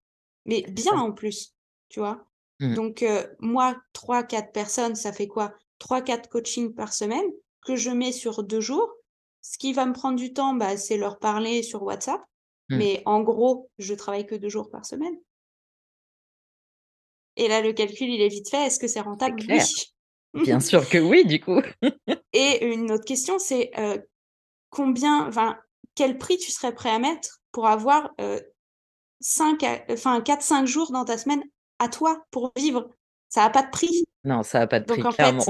Mais bien en plus, tu vois?
Mmh.
Donc heu, moi 3-4 personnes, ça fait quoi? 3-4 coachings par semaine que je mets sur 2 jours. Ce qui va me prendre du temps, bah, c'est leur parler sur WhatsApp,
Mmh.
mais en gros, je travaille que 2 jours par semaine. Et là, le calcul, il est vite fait. Est-ce que c'est rentable?
clair.
Oui.
Bien sûr que oui, du coup.
Et une autre question, c'est, heu, combien enfin, quel prix tu serais prêt à mettre pour avoir, heu, 5 à enfin 4-5 jours dans ta semaine à toi pour vivre? Ça a pas de prix.
Non, ça a pas de
Donc
prix,
en fait
clairement.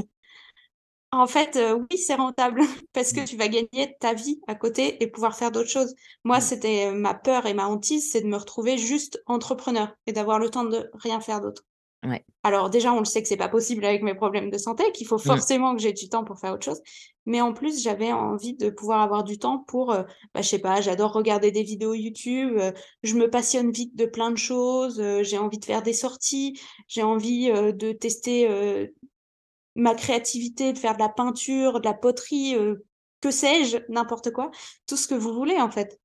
En fait, heu, oui, c'est rentable parce que
Mmh.
tu vas gagner ta vie à côté et pouvoir faire d'autres choses. Moi,
Mmh.
c'était, heu, ma peur et ma hantise, c'est de me retrouver juste entrepreneur et d'avoir le temps de rien faire d'autre.
Ouais.
Alors déjà, on le sait que c'est pas possible avec mes problèmes de santé, qu'il faut
Mmh.
forcément que j'ai du temps pour faire autre chose. Mais en plus, j'avais envie de pouvoir avoir du temps pour, heu, bah, je sais pas, j'adore regarder des vidéos YouTube, heu, je me passionne vite de plein de choses, heu, j'ai envie de faire des sorties, j'ai envie, de tester, ma créativité, de faire de la peinture, de la poterie, heu, que sais-je, n'importe quoi, tout ce que vous voulez, en fait.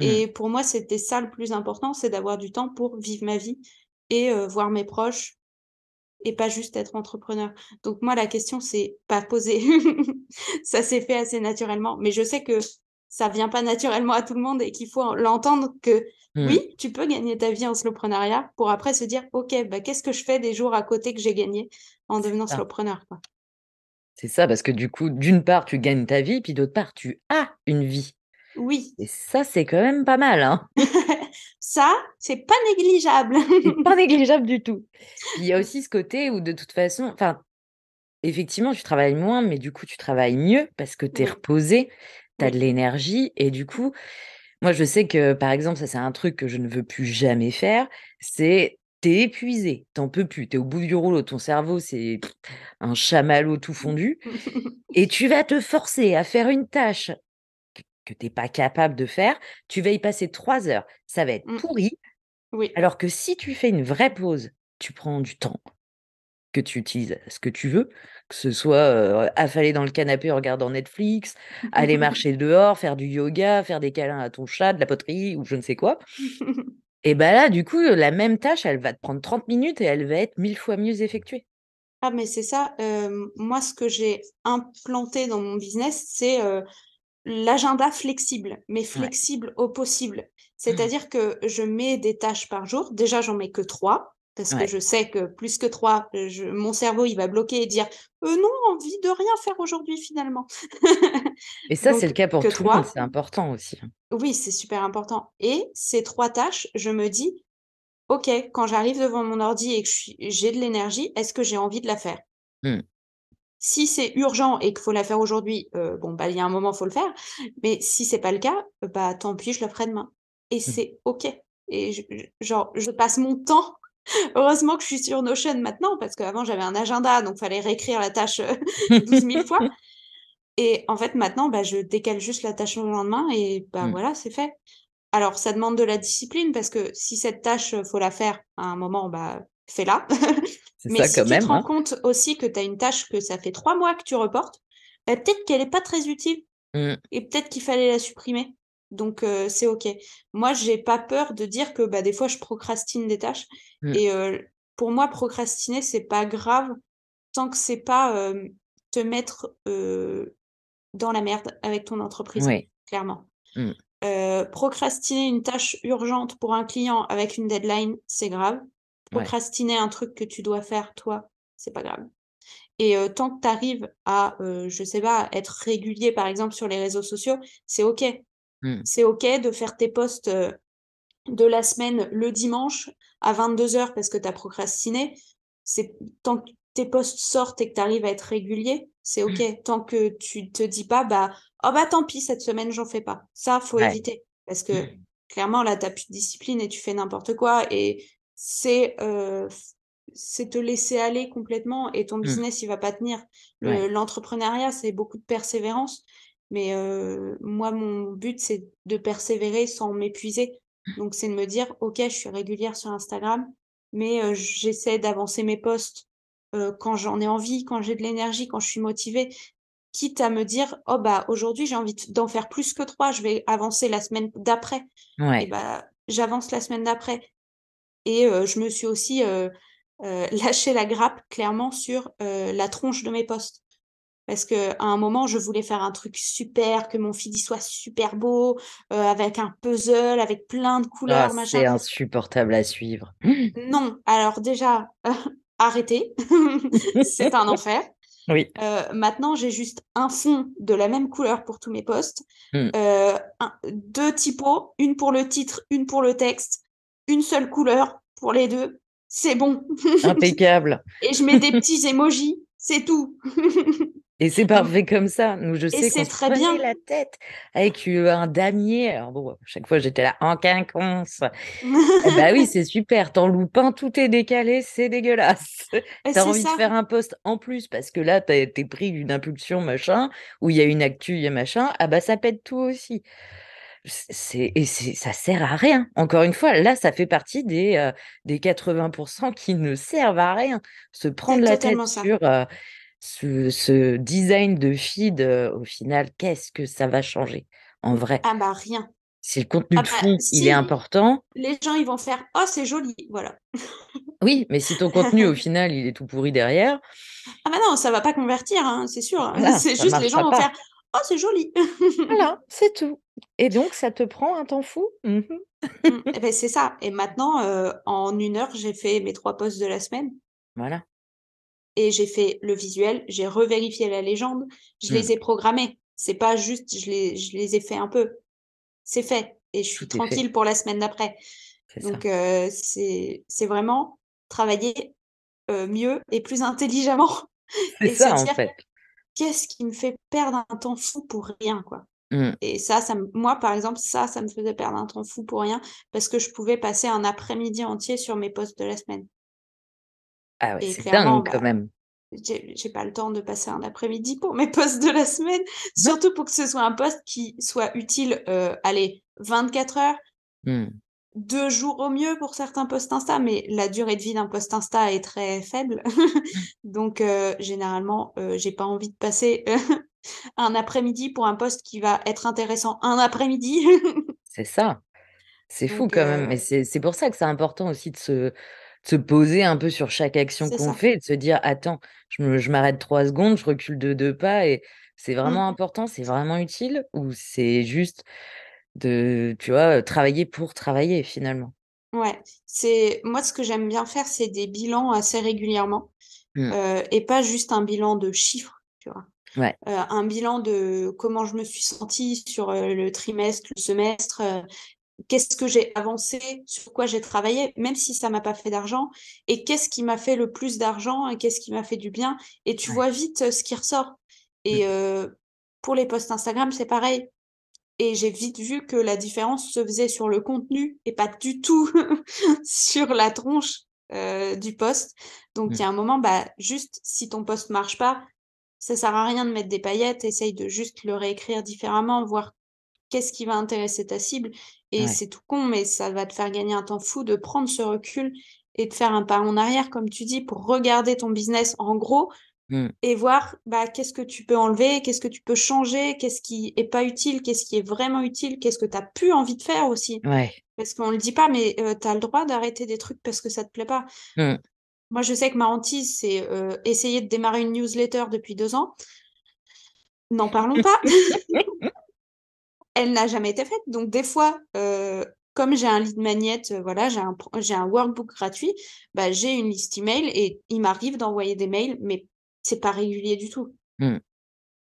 Mmh.
Et pour moi, c'était ça le plus important, c'est d'avoir du temps pour vivre ma vie et heu, voir mes proches et pas juste être entrepreneur. Donc moi, la question s'est pas posée. Ça s'est fait assez naturellement. Mais je sais que ça vient pas naturellement à tout le monde et qu'il faut l'entendre que
Mmh.
oui, tu peux gagner ta vie en slowpreneuriat pour après se dire OK, bah, qu'est-ce que je fais des jours à côté que j'ai gagné en devenant
ça.
slowpreneur, quoi.
C'est ça, parce que du coup, d'une part, tu gagnes ta vie, puis d'autre part, tu as une vie.
Oui.
Et ça, c'est quand même pas mal, hein.
Ça, c'est pas négligeable.
C'est pas négligeable du tout. Il y a aussi ce côté où de toute façon, enfin, effectivement, tu travailles moins, mais du coup, tu travailles mieux parce que tu es
Oui.
reposé, tu as
Oui.
de l'énergie et du coup, moi, je sais que, par exemple, ça, c'est un truc que je ne veux plus jamais faire, c'est tu es épuisé, tu en peux plus, tu es au bout du rouleau, ton cerveau, c'est un chamallow tout fondu et tu vas te forcer à faire une tâche que que tu es pas capable de faire, tu vas y passer 3 heures, ça va être
Mmh.
pourri.
Oui.
Alors que si tu fais une vraie pause, tu prends du temps, que tu utilises ce que tu veux, que ce soit, affaler dans le canapé en regardant Netflix, aller marcher dehors, faire du yoga, faire des câlins à ton chat, de la poterie ou je ne sais quoi. Et bah, là, du coup, la même tâche, elle va te prendre 30 minutes et elle va être 1000 fois mieux effectuée.
Ah mais c'est ça, moi ce que j'ai implanté dans mon business, c'est, l'agenda flexible, mais
Ouais.
flexible au possible. C'est-à-dire que je mets des tâches par jour. Déjà, j'en mets que 3 parce que je sais que plus que 3, heu, je mon cerveau, il va bloquer et dire: «Heu, non, envie de rien faire aujourd'hui finalement».
Et ça, c'est le cas pour tout le monde,
3.
c'est important aussi, hein.
Oui, c'est super important et ces 3 tâches, je me dis: «OK, quand j'arrive devant mon ordi et que j'ai de l'énergie, est-ce que j'ai envie de la faire?»
Mmh.
Si c'est urgent et qu'il faut la faire aujourd'hui, heu, bon, bah, il y a un moment, faut le faire. Mais si c'est pas le cas, bah, tant pis, je le ferai demain et
Mmh.
c'est OK et je genre, je passe mon temps heureusement que je suis sur Notion maintenant parce qu'avant j'avais un agenda, donc fallait réécrire la tâche, heu, 12 000 fois et en fait, maintenant, bah, je décale juste la tâche au lendemain et bah,
Mmh.
voilà, c'est fait. Alors ça demande de la discipline parce que si cette tâche, heu, faut la faire à un moment, bah, fais-la. Mais
ça
si
quand
tu te rends
hein.
compte aussi que tu as une tâche que ça fait 3 mois que tu reportes, bah, peut-être qu'elle est pas très utile
Mmh.
et peut-être qu'il fallait la supprimer. Donc heu, c'est OK. Moi, j'ai pas peur de dire que, bah, des fois, je procrastine des tâches
Mmh.
et pour moi, procrastiner, c'est pas grave tant que c'est pas, te mettre, dans la merde avec ton entreprise,
Oui.
clairement.
Mmh.
Procrastiner une tâche urgente pour un client avec une deadline, c'est grave.
Ouais.
Procrastiner un truc que tu dois faire toi, c'est pas grave et tant que tu arrives à, je sais pas, être régulier, par exemple, sur les réseaux sociaux, c'est OK.
Mmh.
C'est OK de faire tes posts, heu, de la semaine le dimanche à 22:00 parce que tu as procrastiné. C'est tant que tes posts sortent et que tu arrives à être régulier, c'est OK. Tant que tu te dis pas: «Bah, oh bah, tant pis, cette semaine, j'en fais pas». Ça, faut
Ouais.
éviter parce que clairement, là, tu as plus de discipline et tu fais n'importe quoi et c'est, heu, f c'est te laisser aller complètement et ton
Mmh.
business, il va pas tenir.
Ouais.
Le l'entrepreneuriat, c'est beaucoup de persévérance, mais heu, moi, mon but, c'est de persévérer sans m'épuiser. Donc c'est de me dire: «OK, je suis régulière sur Instagram, mais heu, j'essaie d'avancer mes posts, heu, quand j'en ai envie, quand j'ai de l'énergie, quand je suis motivée». Quitte à me dire: «Oh bah, aujourd'hui, j'ai envie de d'en faire plus que 3, je vais avancer la semaine d'après» et
Ouais.
bah, j'avance la semaine d'après et je me suis aussi, lâché la grappe clairement sur, la tronche de mes posts. Parce qu'à un moment, je voulais faire un truc super, que mon il soit super beau, heu, avec un puzzle, avec plein de
Ah,
couleurs,
c'est insupportable à suivre.
Non, alors déjà, arrêtez, c'est un enfer.
Oui.
Heu, maintenant, j'ai juste un fond de la même couleur pour tous mes posts,
Mmh.
heu, un 2 typos, une pour le titre, une pour le texte, une seule couleur pour les 2, c'est bon
Impeccable.
et je mets des petits emojis, c'est tout.
Et c'est parfait comme ça. Nous, je sais qu'on se
bien.
la tête avec, heu, un damier. Alors bon, à chaque fois, j'étais là: «En quinconce». Eh bah, oui, c'est super, tu en loupes un, tout est décalé, c'est dégueulasse.
Et
Tu as
c'est
envie de faire un post en plus parce que là, tu es tu es pris d'une impulsion machin, où il y a une actu, il y a machin, ah bah, ça pète tout aussi. C'est et ça sert à rien. Encore une fois, là, ça fait partie des, heu, des 80% qui ne servent à rien. Se prendre la tête
ça.
sur, heu, ce ce design de feed, au final, qu'est-ce que ça va changer? En vrai?
Ah bah, rien.
Si le contenu
Ah
de
bah,
fond, il est important
les gens, ils vont faire: «Oh, c'est joli», voilà.
Oui, mais si ton contenu, au final, il est tout pourri derrière
Ah bah, non, ça va pas convertir, hein, c'est sûr.
voilà,
C'est
ça
juste les gens vont faire. Oh, c'est joli.
Voilà, c'est tout. Et donc, ça te prend un temps fou? Mmh mh.
Mmh, et beh, c'est ça et maintenant, en 1 heure, j'ai fait mes 3 posts de la semaine.
Voilà.
Et j'ai fait le visuel, j'ai revérifié la légende, je
Mmh.
les ai programmés. C'est pas juste je les je les ai fait un peu. C'est fait et je suis
Tout
tranquille pour la semaine d'après. Donc heu, c'est vraiment travailler, heu, mieux et plus intelligemment
C'est
et se
ça, en fait.
«Qu'est-ce qui me fait perdre un temps fou pour rien, quoi?»
Mmh.
et ça, ça me moi, par exemple, ça, ça me faisait perdre un temps fou pour rien parce que je pouvais passer un après-midi entier sur mes posts de la semaine.
Ah ouais, c'est dingue quand
bah,
même.
j'ai pas le temps de passer un après-midi pour mes posts de la semaine,
Non.
surtout pour que ce soit un post qui soit utile, heu, allez, 24 heures.
Mmh.
2 jours au mieux pour certains posts Insta, mais la durée de vie d'un post Insta est très faible.
Mmh.
Donc heu, généralement, heu, j'ai pas envie de passer un après-midi pour un post qui va être intéressant un après-midi.
C'est ça. C'est fou quand même, mais c'est pour ça que c'est important aussi de se de se poser un peu sur chaque action qu'on fait et de se dire: «Attends, je m'arrête 3 secondes, je recule de 2 pas» et c'est vraiment
Mmh.
important, c'est vraiment utile ou c'est juste de, tu vois, travailler pour travailler finalement?
Ouais, c'est moi, ce que j'aime bien faire, c'est des bilans assez régulièrement,
Mmh.
heu et pas juste un bilan de chiffres, tu vois?
Ouais.
Heu, un bilan de comment je me suis sentie sur, heu, le trimestre, le semestre, qu'est-ce que j'ai avancé, sur quoi j'ai travaillé, même si ça m'a pas fait d'argent et qu'est-ce qui m'a fait le plus d'argent et qu'est-ce qui m'a fait du bien et tu
Ouais.
vois vite, heu, ce qui ressort
Mmh.
et heu, pour les posts Instagram, c'est pareil et j'ai vite vu que la différence se faisait sur le contenu et pas du tout sur la tronche, heu, du post. Donc il y
Mmh.
a un moment, bah, juste si ton post marche pas, ça sert à rien de mettre des paillettes, essaye de juste le réécrire différemment, voir qu'est-ce qui va intéresser ta cible et
Ouais.
c'est tout con, mais ça va te faire gagner un temps fou de prendre ce recul et de faire un pas en arrière, comme tu dis, pour regarder ton business en gros
Mmh.
et voir, bah, qu'est-ce que tu peux enlever, qu'est-ce que tu peux changer, qu'est-ce qui est pas utile, qu'est-ce qui est vraiment utile, qu'est-ce que tu as plus envie de faire aussi.
Ouais.
Parce qu'on le dit pas, mais tu as le droit d'arrêter des trucs parce que ça te plaît pas.
Mmh.
Moi, je sais que ma hantise, c'est, essayer de démarrer une newsletter depuis 2 ans. N'en parlons pas. Elle n'a jamais été faite, donc des fois, heu, comme j'ai un lead magnet, heu, voilà, j'ai un pro j'ai un workbook gratuit, bah, j'ai une liste email et il m'arrive d'envoyer des mails, mais c'est pas régulier du tout.
Mmh.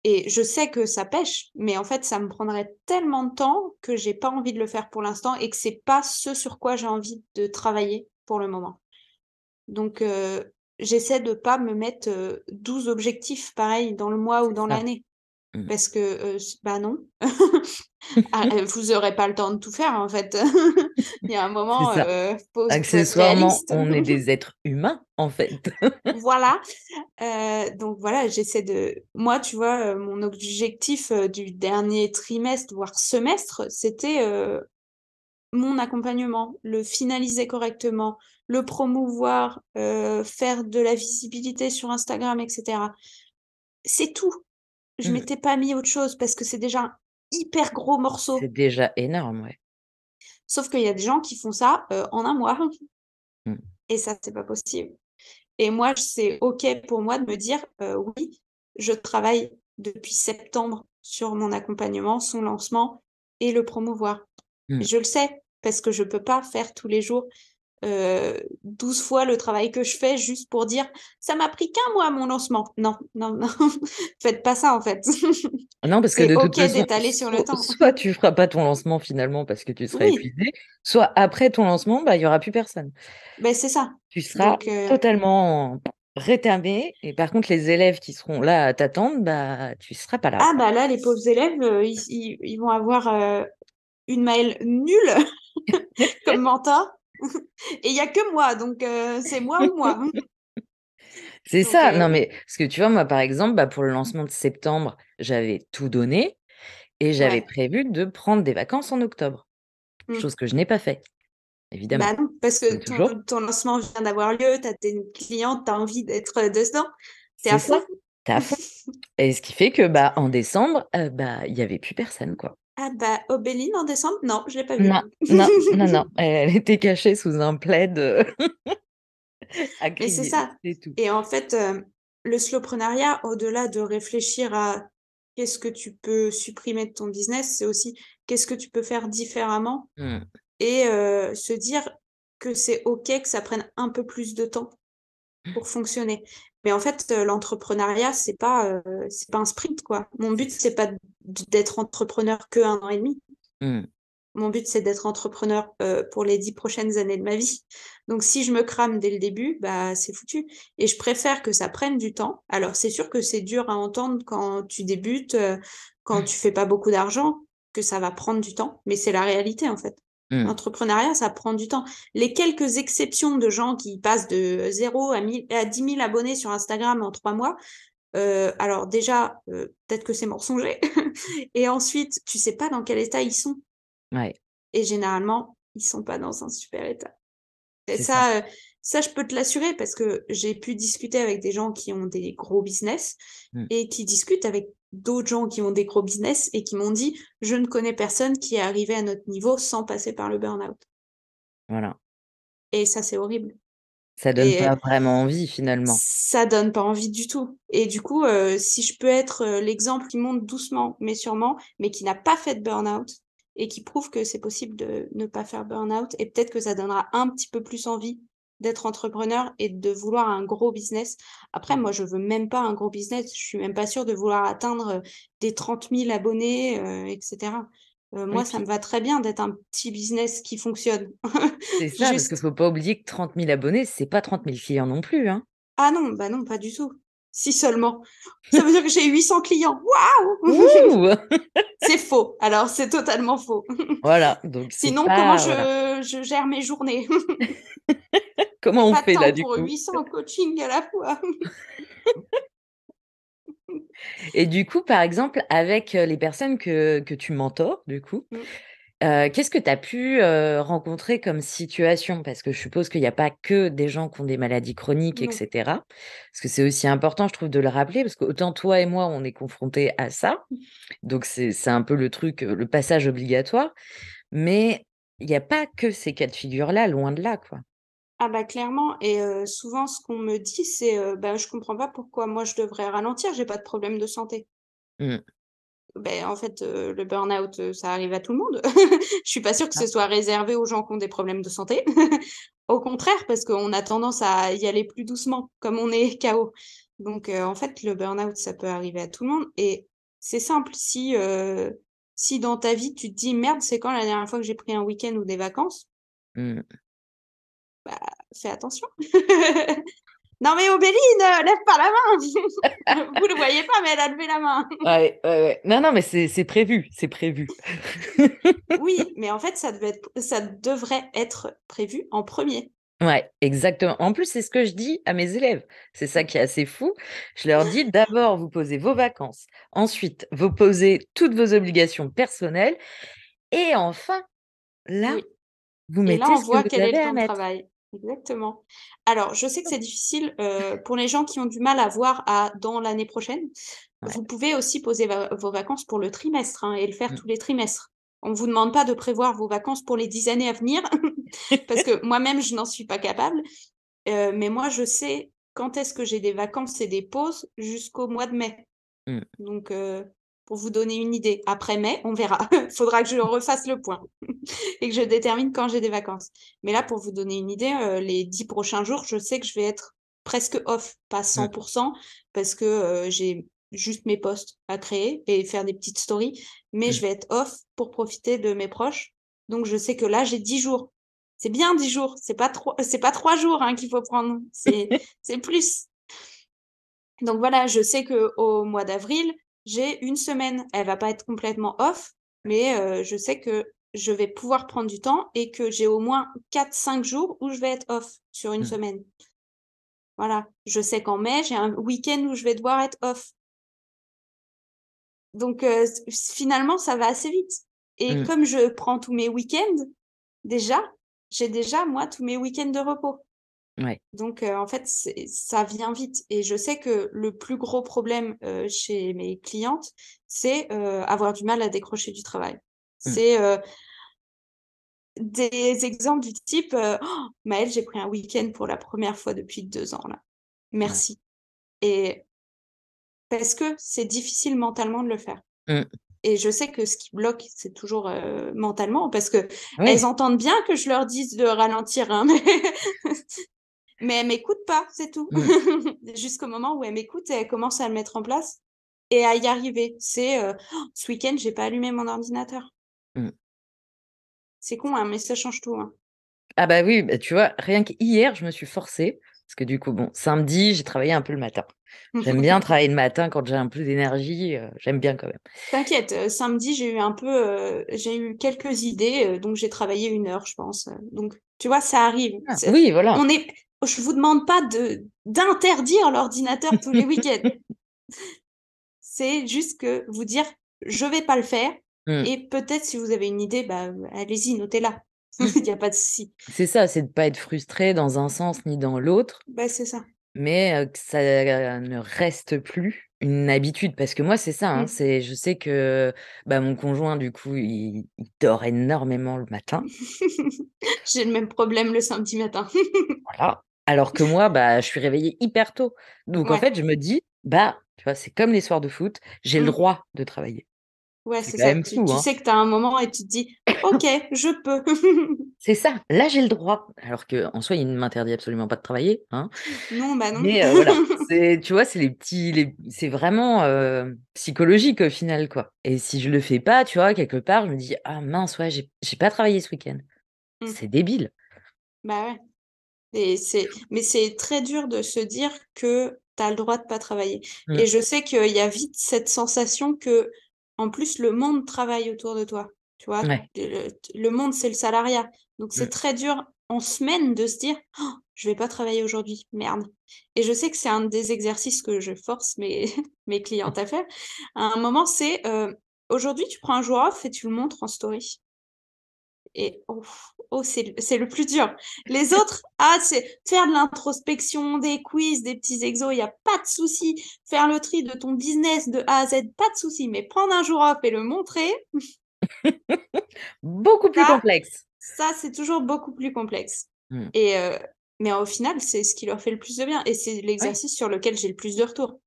Et je sais que ça pêche, mais en fait, ça me prendrait tellement de temps que j'ai pas envie de le faire pour l'instant et que c'est pas ce sur quoi j'ai envie de travailler pour le moment. Donc heu, j'essaie de pas me mettre, heu, 12 objectifs pareils dans le mois ou dans l'année
Mmh.
parce que, heu, s bah, non. Ah, heu, vous aurez pas le temps de tout faire, en fait. Il y a un moment, faut faut être
Accessoirement, on est des êtres humains, en fait.
Voilà, heu, donc voilà, j'essaie de moi, tu vois, mon objectif, du dernier trimestre, voire semestre, c'était, mon accompagnement, le finaliser correctement, le promouvoir, faire de la visibilité sur Instagram et cetera. C'est tout. Je
Mmh.
m'étais pas mis autre chose parce que c'est déjà un hyper gros
C'est
morceau.
déjà énorme, ouais.
Sauf qu'il y a des gens qui font ça, heu, en 1 mois
Mmh.
et ça, c'est pas possible et moi, c'est OK pour moi de me dire: «Heu, oui, je travaille depuis septembre sur mon accompagnement, son lancement et le promouvoir».
Mmh.
Je le sais parce que je peux pas faire tous les jours, heu, 12 fois le travail que je fais juste pour dire: «Ça m'a pris qu'1 mois mon lancement». Non, non, non, faites pas ça, en fait.
Non, parce que de toute façon,
d'étaler sur le
soit
temps.
soit tu feras pas ton lancement finalement parce que tu seras
Oui.
épuisé, soit après ton lancement, bah, il y aura plus personne.
Beh, c'est ça,
Tu seras
donc heu
totalement rétamé et par contre les élèves qui seront là à t'attendre, bah, tu seras pas là,
Ah bah, là, les pauvres élèves, heu, ils vont avoir, heu, une Maëlle nulle comme mentor et il y a que moi, donc heu, c'est moi ou moi.
C'est
Donc
ça, non
heu
mais parce que tu vois, moi, par exemple, bah, pour le lancement de septembre, j'avais tout donné et j'avais
Ouais.
prévu de prendre des vacances en octobre.
Mmh.
Chose que je n'ai pas fait, évidemment,
Bah, non, parce que ton ton lancement vient d'avoir lieu, tu as tes clientes, tu as envie d'être, heu, dedans,
C'est
à fond.
et ce qui fait que, bah, en décembre, bah, il y avait plus personne, quoi.
Ah bah, Obéline en décembre, non, je l'ai pas vue.
Non, non, non, non, elle était cachée sous un plaid, à
Mais c'est ça
tout.
et en fait, hem, le slowpreneuriat, au-delà de réfléchir à qu'est-ce que tu peux supprimer de ton business, c'est aussi qu'est-ce que tu peux faire différemment
Mmh.
et se dire que c'est OK que ça prenne un peu plus de temps pour fonctionner. Mais en fait, l'entrepreneuriat, c'est pas, c'est pas un sprint, quoi. Mon but, c'est pas d'être entrepreneur que un an et demi.
Mmh.
Mon but, c'est d'être entrepreneur pour les dix prochaines années de ma vie. Donc, si je me crame dès le début, bah, c'est foutu. Et je préfère que ça prenne du temps. Alors, c'est sûr que c'est dur à entendre quand tu débutes, quand tu fais pas beaucoup d'argent, que ça va prendre du temps. Mais c'est la réalité, en fait.
Mmh.
L'entrepreneuriat, ça prend du temps. Les quelques exceptions de gens qui passent de 0 à, 1000, à 10 000 abonnés sur Instagram en trois mois, alors déjà, peut-être que c'est mensonger. et ensuite, tu sais pas dans quel état ils sont. Et généralement, ils sont pas dans un super état. Et ça, ça, je peux te l'assurer parce que j'ai pu discuter avec des gens qui ont des gros business
mmh.
et qui discutent avec d'autres gens qui ont des gros business et qui m'ont dit je ne connais personne qui est arrivé à notre niveau sans passer par le burn-out.
Voilà.
Et ça, c'est horrible.
Ça donne pas vraiment envie finalement.
Ça donne pas envie du tout. Et du coup, si je peux être l'exemple qui monte doucement mais sûrement, mais qui n'a pas fait de burn-out, et qui prouve que c'est possible de ne pas faire burn-out. Et peut-être que ça donnera un petit peu plus envie d'être entrepreneur et de vouloir un gros business. Après, moi, je veux même pas un gros business. Je suis même pas sûre de vouloir atteindre des 30 000 abonnés, euh, etc. Euh, moi, ça me va très bien d'être un petit business qui fonctionne.
c'est ça, parce qu'il faut pas oublier que 30 000 abonnés, c'est pas 30 000 clients non plus. Hein.
Ah non, bah non, pas du tout. Si seulement. Ça veut dire que j'ai 800 clients.
Waouh
C'est faux. Alors, c'est totalement faux.
Voilà. Donc
Sinon, comment je, je, gère mes journées?
Comment on
Pas
fait là, du
pour
coup
800 coachings à la fois.
Et du coup, par exemple, avec les personnes que, que tu mentors, du coup,
Mmh.
Heu, qu'est-ce que tu as pu, heu, rencontrer comme situation? Parce que je suppose qu'il y a pas que des gens qui ont des maladies chroniques et
Non.
cetera. Parce que c'est aussi important, je trouve, de le rappeler, parce qu'autant toi et moi, on est confrontés à ça, donc c'est c'est un peu le truc, le passage obligatoire, mais il y a pas que ces cas de figure-là, loin de là, quoi.
Ah bah clairement et heu, souvent ce qu'on me dit c'est, heu: «Bah, je comprends pas pourquoi moi je devrais ralentir, j'ai pas de problème de santé».
Mmh.
Beh, en fait, heu, le burn-out, heu, ça arrive à tout le monde. Je suis pas sûre que
Ah.
ce soit réservé aux gens qui ont des problèmes de santé. Au contraire, parce qu'on a tendance à y aller plus doucement, comme on est KO. Donc heu, en fait, le burn-out, ça peut arriver à tout le monde et c'est simple, si, heu, si dans ta vie, tu te dis: «Merde, c'est quand la dernière fois que j'ai pris un week-end ou des vacances?»
Mmh.
Bah, fais attention. Non mais Obéline, heu, lève pas la main! Vous le voyez pas, mais elle a levé la main.
Ouais, ouais, ouais. Non, non, mais c'est prévu, c'est prévu.
Oui, mais en fait, ça devait être ça devrait être prévu en 1er.
Ouais, exactement. En plus, c'est ce que je dis à mes élèves. C'est ça qui est assez fou. Je leur dis: «D'abord, vous posez vos vacances. Ensuite, vous posez toutes vos obligations personnelles et enfin, là,
Oui
vous
et là,
mettez
on
ce que
voit
vous
quel est le temps de
mettre».
travail. Exactement. Alors, je sais que c'est difficile, heu, pour les gens qui ont du mal à voir à dans l'année prochaine.
Ouais.
Vous pouvez aussi poser va vos vacances pour le trimestre, hein, et le faire
Mmh.
tous les trimestres. On vous demande pas de prévoir vos vacances pour les 10 années à venir, parce que moi-même, je n'en suis pas capable. Heu, mais moi, je sais quand est-ce que j'ai des vacances et des pauses jusqu'au mois de mai.
Mmh.
Donc heu, pour vous donner une idée. Après mai, on verra. Faudra que je refasse le point et que je détermine quand j'ai des vacances. Mais là, pour vous donner une idée, heu, les 10 prochains jours, je sais que je vais être presque off, pas
Mmh.
100% parce que, heu, j'ai juste mes posts à créer et faire des petites stories, mais je
Mmh.
vais être off pour profiter de mes proches. Donc je sais que là, j'ai 10 jours. C'est bien 10 jours, c'est pas 3 c'est pas 3 jours, hein, qu'il faut prendre, c'est plus. Donc voilà, je sais qu'au mois d'avril, j'ai 1 semaine. Elle va pas être complètement off, mais heu, je sais que je vais pouvoir prendre du temps et que j'ai au moins 4-5 jours où je vais être off sur 1
Mmh.
semaine. Voilà. Je sais qu'en mai, j'ai un week-end où je vais devoir être off. Donc heu, s finalement, ça va assez vite et
Mmh.
comme je prends tous mes week-ends, déjà, j'ai déjà, moi, tous mes week-ends de repos.
Ouais.
Donc heu, en fait, ça vient vite et je sais que le plus gros problème, heu, chez mes clientes, c'est, heu, avoir du mal à décrocher du travail.
Mmh.
C'est, des exemples du type, heu: «Maëlle, j'ai pris un week-end pour la 1re fois depuis 2 ans là.
Ouais.
Merci» et parce que c'est difficile mentalement de le faire.
Mmh.
Et je sais que ce qui bloque, c'est toujours, mentalement parce qu'elles
Oui.
entendent bien que je leur dise de ralentir, hein, mais mais elles m'écoutent pas, c'est tout.
Mmh.
Jusqu'au moment où elles m'écoutent et elles commencent à le mettre en place et à y arriver. C'est, heu: «Ce week-end, j'ai pas allumé mon ordinateur».
Mmh.
C'est con, hein, mais ça change tout, hein.
Ah bah oui, bah tu vois, rien qu'hier, je me suis forcée, parce que du coup, bon, samedi, j'ai travaillé un peu le matin. J'aime bien travailler le matin quand j'ai un peu d'énergie, heu, j'aime bien quand même.
T'inquiète, heu, samedi, j'ai eu un peu, j'ai eu quelques idées, donc j'ai travaillé 1 heure, je pense, donc tu vois, ça arrive.
Ah oui, voilà.
on est je vous demande pas de d'interdire l'ordinateur tous les week-ends. C'est juste que vous dire: «Je vais pas le faire»
Mmh.
et peut-être si vous avez une idée, bah, allez-y, notez-la. Il y a pas de souci.
C'est ça, c'est de pas être frustré dans un sens ni dans l'autre,
Bah, c'est ça.
mais heu, que ça ne reste plus une habitude. Parce que moi, c'est ça, hein,
Mmh.
c'est je sais que, bah, mon conjoint, du coup, il il dort énormément le matin.
J'ai le même problème le samedi matin.
Voilà. Alors que moi, bah, je suis réveillée hyper tôt. Donc en
Ouais.
fait, je me dis: «Bah», tu vois, c'est comme les soirs de foot, j'ai le
Mmh.
droit de travailler.
Ouais,
C'est
ça. Tu
fou,
tu
hein?
sais que tu as un moment et tu te dis: «OK, je peux».
C'est ça, là, j'ai le droit. Alors qu'en soi, il ne m'interdit absolument pas de travailler, hein.
Non, bah, non.
Mais heu, voilà, tu vois, c'est les petits les c'est vraiment, heu, psychologique au final, quoi. Et si je le fais pas, tu vois, quelque part, je me dis: «Ah mince, ouais, j'ai pas travaillé ce week-end».
Mmh.
C'est débile.
Bah, ouais et c'est mais c'est très dur de se dire que tu as le droit de pas travailler
Mmh.
et je sais qu'il y a vite cette sensation qu'en plus le monde travaille autour de toi, tu vois?
Ouais.
Le le monde, c'est le salariat, donc c'est très dur en semaine de se dire: «Je vais pas travailler aujourd'hui, merde» et je sais que c'est un des exercices que je force mes mes clientes à faire. À un moment, c'est, heu: «Aujourd'hui, tu prends un jour off et tu le montres en story». Et ouf, oh, c'est le plus dur. Les autres, ah, c'est faire de l'introspection, des quiz, des petits exos, il y a pas de souci. Faire le tri de ton business de A à Z, pas de souci, mais prendre un jour off et le montrer
Beaucoup plus
ça
complexe.
ça, c'est toujours beaucoup plus complexe
Mmh.
et heu, mais au final, c'est ce qui leur fait le plus de bien et c'est
Ouais.
l'exercice sur lequel j'ai le plus de retours.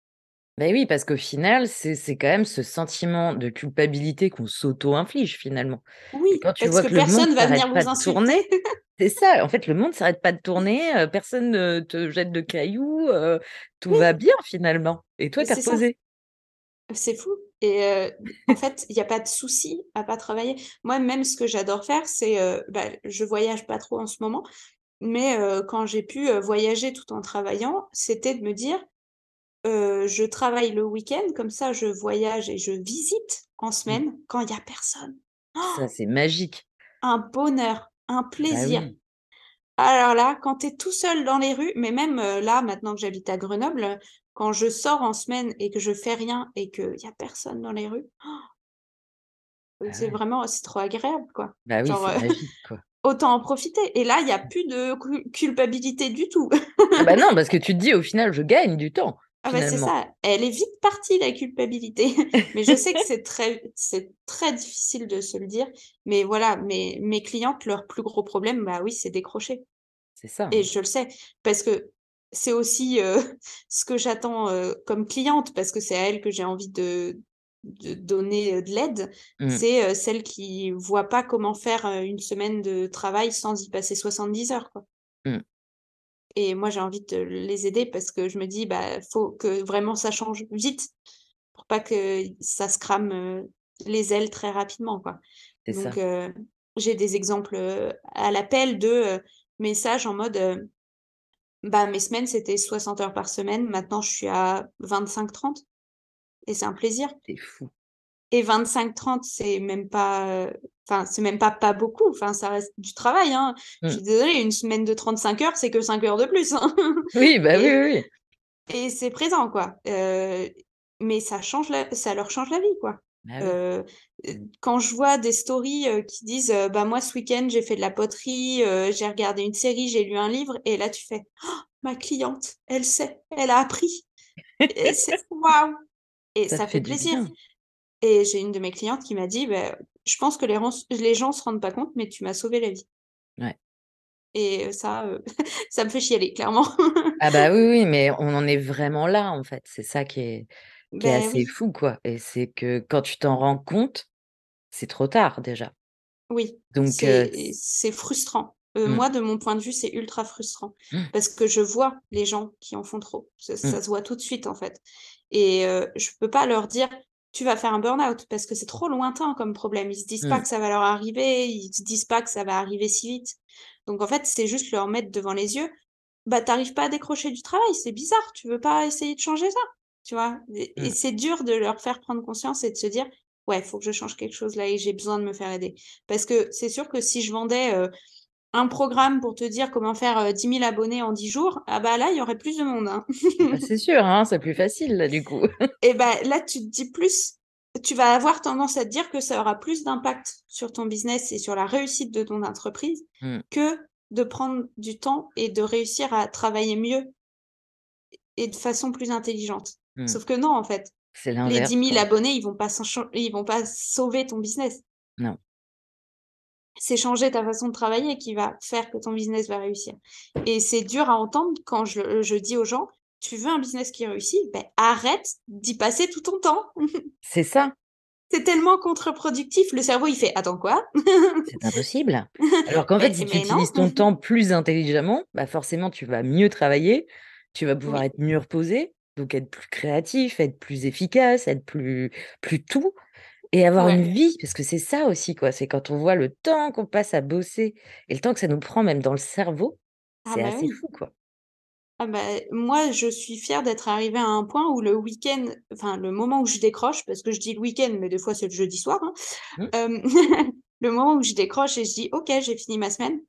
Beh, oui, parce qu'au final, c'est c'est quand même ce sentiment de culpabilité qu'on s'auto-inflige, finalement. Et
Oui,
quand tu
parce
vois
que
que le monde
personne va venir vous insulter.
tourner c'est ça, en fait, le monde s'arrête pas de tourner, heu, personne ne te jette de cailloux, heu, tout va bien finalement et toi, tu
ça.
reposé.
C'est fou et en fait, il y a pas de souci à pas travailler. Moi, même ce que j'adore faire, c'est, bah, je voyage pas trop en ce moment, mais quand j'ai pu, voyager tout en travaillant, c'était de me dire, «Je travaille le week-end, comme ça je voyage et je visite en
Mmh.
semaine quand il y a personne».
Ça, c'est magique.
Un bonheur, un
Bah
plaisir.
oui.
Alors là, quand tu es tout seul dans les rues, mais même, là, maintenant que j'habite à Grenoble, quand je sors en semaine et que je fais rien et qu'il y a personne dans les rues Heu,
Bah
c'est
ouais.
vraiment c'est trop agréable, quoi.
Bah oui,
Genre,
c'est
heu,
magique, quoi.
autant en profiter et là, il y a plus de cul culpabilité du tout.
Ah bah non, parce que tu te dis: «Au final, je gagne du temps,
Ah bah, c'est
finalement».
ça, elle est vite partie la culpabilité. Mais je sais que c'est très c'est très difficile de se le dire, mais voilà, mes mes clientes, leur plus gros problème, bah oui, c'est décrocher
C'est ça,
et
hein.
je le sais parce que c'est aussi, heu, ce que j'attends, heu, comme cliente parce que c'est à elles que j'ai envie de de donner, heu, de l'aide.
Mmh.
C'est, heu, celles qui voient pas comment faire, une semaine de travail sans y passer 70 heures, quoi
Mmh.
Et moi, j'ai envie de les aider parce que je me dis: «Bah, faut que vraiment ça change vite pour pas que ça se crame, les ailes très rapidement, quoi». Donc j'ai des exemples, à l'appel de, messages en mode, bah, mes semaines, c'était 60 heures par semaine. Maintenant, je suis à 25-30 et c'est un plaisir
C'est fou.
Et 25-30, c'est même pas, enfin, c'est même pas, pas beaucoup. Enfin, ça reste du travail, hein. Je
Mmh.
suis désolée, une semaine de 35 heures, c'est que 5 heures de plus, hein
Oui, bah oui,
et
oui, oui.
et c'est présent, quoi, heu, mais ça change la ça leur change la vie, quoi.
Bah oui.
Heu, quand je vois des stories, qui disent, «Bah, moi, ce week-end, j'ai fait de la poterie, j'ai regardé une série, j'ai lu un livre» et là, tu fais: «Ma cliente, elle sait, elle a appris» waouh et
Ça
ça
fait
plaisir. Et j'ai une de mes clientes qui m'a dit: «Bah, je pense que les gens se rendent pas compte, mais tu m'as sauvé la vie»
Ouais.
et ça, heu, ça me fait chialer, clairement.
Ah bah oui, oui, mais on en est vraiment là, en fait. C'est ça qui est qui est
Beh,
assez
oui.
fou, quoi et c'est que quand tu t'en rends compte, c'est trop tard déjà.
Oui,
Donc
c'est c'est frustrant.
Mmh.
moi, de mon point de vue, c'est ultra frustrant parce que je vois les gens qui en font trop. Ça
Mmh.
ça se voit tout de suite, en fait et je peux pas leur dire: «Tu vas faire un burn-out» parce que c'est trop lointain comme problème. Ils se disent pas
Mmh.
que ça va leur arriver, ils se disent pas que ça va arriver si vite. Donc en fait, c'est juste leur mettre devant les yeux: «Bah, tu arrives pas à décrocher du travail, c'est bizarre, tu veux pas essayer de changer ça?» Tu vois? Et et
Mmh.
c'est dur de leur faire prendre conscience et de se dire: «Ouais, faut que je change quelque chose là et j'ai besoin de me faire aider». Parce que c'est sûr que si je vendais, heu, un programme pour te dire comment faire, heu, 10 000 abonnés en 10 jours, ah bah, là, il y aurait plus de monde, hein.
Ah bah, c'est sûr, hein, c'est plus facile là, du coup.
Et bah, là, tu te dis plus tu vas avoir tendance à te dire que ça aura plus d'impact sur ton business et sur la réussite de ton entreprise
Mmh.
que de prendre du temps et de réussir à travailler mieux et de façon plus intelligente.
Mmh.
Sauf que non, en fait. Les
l'inverse,
10 000
quoi.
abonnés, ils vont pas ils vont pas sauver ton business.
Non.
C'est changer ta façon de travailler qui va faire que ton business va réussir et c'est dur à entendre quand je je dis aux gens: «Tu veux un business qui réussit? Beh, arrête d'y passer tout ton temps!»
C'est ça.
C'est tellement contre-productif, le cerveau, il fait: «Attends quoi?»
C'est impossible. Alors qu'en fait,
Mais
si tu utilises ton temps plus intelligemment, bah, forcément, tu vas mieux travailler, tu vas pouvoir
Oui.
être mieux reposé, donc être plus créatif, être plus efficace, être plus plus tout et avoir une vie. Parce que c'est ça aussi, quoi, c'est quand on voit le temps qu'on passe à bosser et le temps que ça nous prend même dans le cerveau,
Ah
c'est
bah,
assez
oui.
fou, quoi.
Ah bah, moi, je suis fière d'être arrivée à un point où le week-end enfin, le moment où je décroche, parce que je dis le week-end, mais des fois, c'est le jeudi soir, hein.
Mmh.
Le moment où je décroche et je dis: «OK, j'ai fini ma semaine»,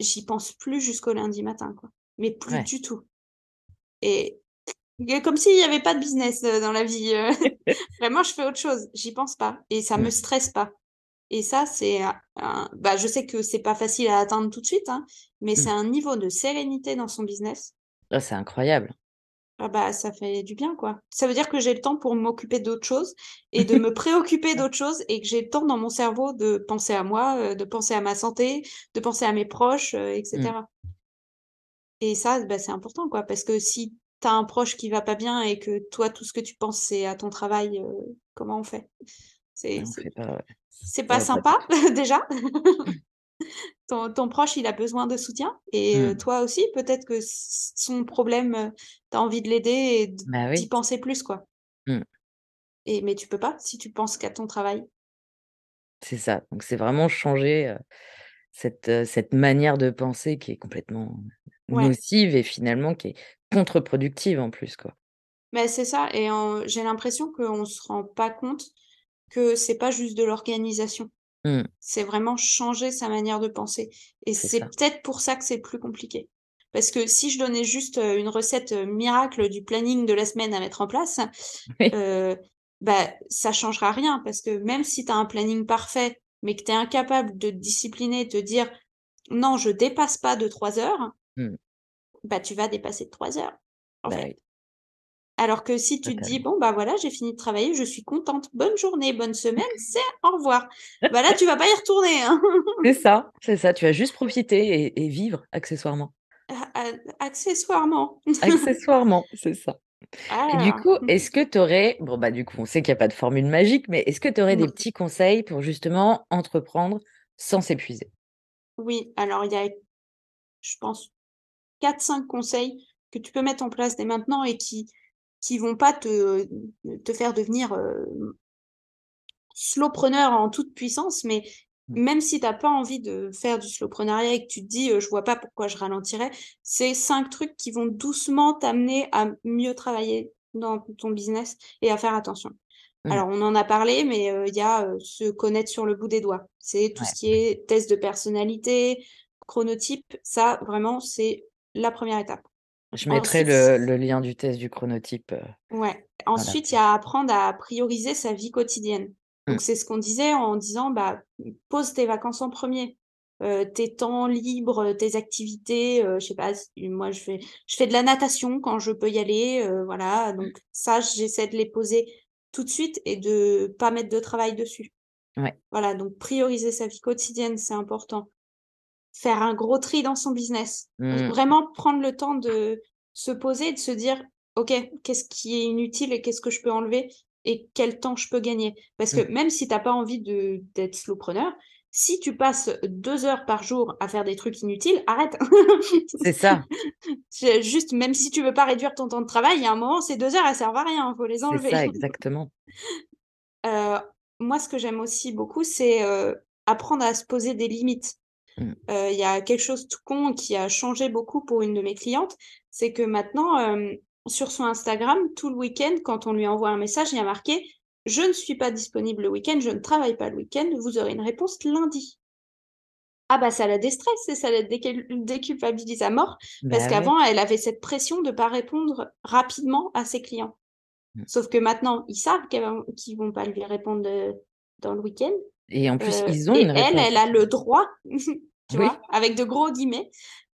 j'y pense plus jusqu'au lundi matin, quoi, mais plus
Ouais.
du tout et comme s'il y avait pas de business, heu, dans la vie, heu, vraiment, je fais autre chose, j'y pense pas et ça me stresse pas et ça, c'est un bah, je sais que c'est pas facile à atteindre tout de suite, hein, mais c'est
Mmh.
un niveau de sérénité dans son business
Ah, c'est incroyable.
ah bah, ça fait du bien, quoi. Ça veut dire que j'ai le temps pour m'occuper d'autres choses et de me préoccuper d'autres choses et que j'ai le temps dans mon cerveau de penser à moi, heu, de penser à ma santé, de penser à mes proches, heu et
Mmh.
et ça, bah, c'est important, quoi, parce que si tu as un proche qui va pas bien et que toi, tout ce que tu penses, c'est à ton travail, heu, comment on fait? C'est
pas, ouais,
sympa, déjà? Ton ton proche, il a besoin de soutien et heu,
Mmh.
toi aussi, peut-être que son problème, heu, tu as envie de l'aider et
Bah,
d'y
oui.
penser plus, quoi
Mmh.
et mais tu peux pas si tu penses qu'à ton travail.
C'est ça, donc c'est vraiment changer, cette, cette manière de penser qui est complètement
Ouais.
nocive et finalement qui est contre-productive en plus, quoi.
Mais c'est ça et j'ai l'impression qu'on se rend pas compte que c'est pas juste de l'organisation.
Mmh.
C'est vraiment changer sa manière de penser et
C'est
peut-être pour ça que c'est plus compliqué. Parce que si je donnais juste, une recette, miracle du planning de la semaine à mettre en place,
Oui.
heu, bah, ça changera rien parce que même si tu as un planning parfait, mais que tu es incapable de te discipliner, de te dire: «Non, je dépasse pas de 3 heures»,
Mmh.
bah, tu vas dépasser de 3 heures, en
Bah,
fait.
oui.
Alors que si tu te dis. «Bon, bah, voilà, j'ai fini de travailler, je suis contente, bonne journée, bonne semaine, c'est au revoir», bah, là, tu vas pas y retourner, hein.
C'est ça, c'est ça, tu vas juste profiter et et vivre accessoirement.
A a accessoirement.
Accessoirement, c'est ça
Ah
et du
là.
coup, est-ce que tu aurais bon, bah, du coup, on sait qu'il y a pas de formule magique, mais est-ce que tu aurais des petits conseils pour justement entreprendre sans s'épuiser?
Oui, alors il y a je pense 4-5 conseils que tu peux mettre en place dès maintenant et qui qui vont pas te te faire devenir, heu slowpreneur en toute puissance, mais
Mmh.
même si tu as pas envie de faire du slowpreneuriat et que tu te dis, heu: «Je vois pas pourquoi je ralentirais», c'est 5 trucs qui vont doucement t'amener à mieux travailler dans ton business et à faire attention.
Mmh.
Alors on en a parlé, mais heu, il y a, heu, se connaître sur le bout des doigts. C'est tout ce qui est test de personnalité, chronotype, ça vraiment, c'est la 1re étape.
Je mettrai
Ensuite
le le lien du test du chronotype, heu,
Ouais, ensuite, il y a apprendre à prioriser sa vie quotidienne.
Mmh.
Donc c'est ce qu'on disait en disant, bah, pose tes vacances en 1er, heu, tes temps libres, tes activités, heu, je sais pas moi je fais je fais de la natation quand je peux y aller, heu, voilà, donc ça, j'essaie de les poser tout de suite et de pas mettre de travail dessus.
Ouais.
Voilà, donc prioriser sa vie quotidienne, c'est important. Faire un gros tri dans son business.
Mmh.
vraiment prendre le temps de se poser et de se dire OK, qu'est-ce qui est inutile et qu'est-ce que je peux enlever et quel temps je peux gagner? Parce que
Mmh.
même si tu as pas envie de d'être slowpreneur, si tu passes 2 heures par jour à faire des trucs inutiles, arrête.
C'est ça.
C'est juste, même si tu veux pas réduire ton temps de travail, il y a un moment, ces 2 heures, elles servent à rien, faut les
C'est ça,
enlever.
exactement.
Heu, moi, ce que j'aime aussi beaucoup, c'est, heu, apprendre à se poser des limites.
Mmh.
Heu, il y a quelque chose tout con qui a changé beaucoup pour une de mes clientes, c'est que maintenant, hem, sur son Instagram, tout le week-end, quand on lui envoie un message, il y a marqué: «Je ne suis pas disponible le week-end, je ne travaille pas le week-end, vous aurez une réponse lundi». Ah bah, ça la déstresse et ça la décul déculpabilise à mort parce
Bah, ouais.
qu'avant, elle avait cette pression de pas répondre rapidement à ses clients.
Mmh.
Sauf que maintenant, ils savent qu'ils vont pas lui répondre, heu, dans le week-end,
Et en plus,
heu
ils ont une
et elle,
réponse.
elle a le droit, tu
Oui.
vois? Avec de gros guillemets,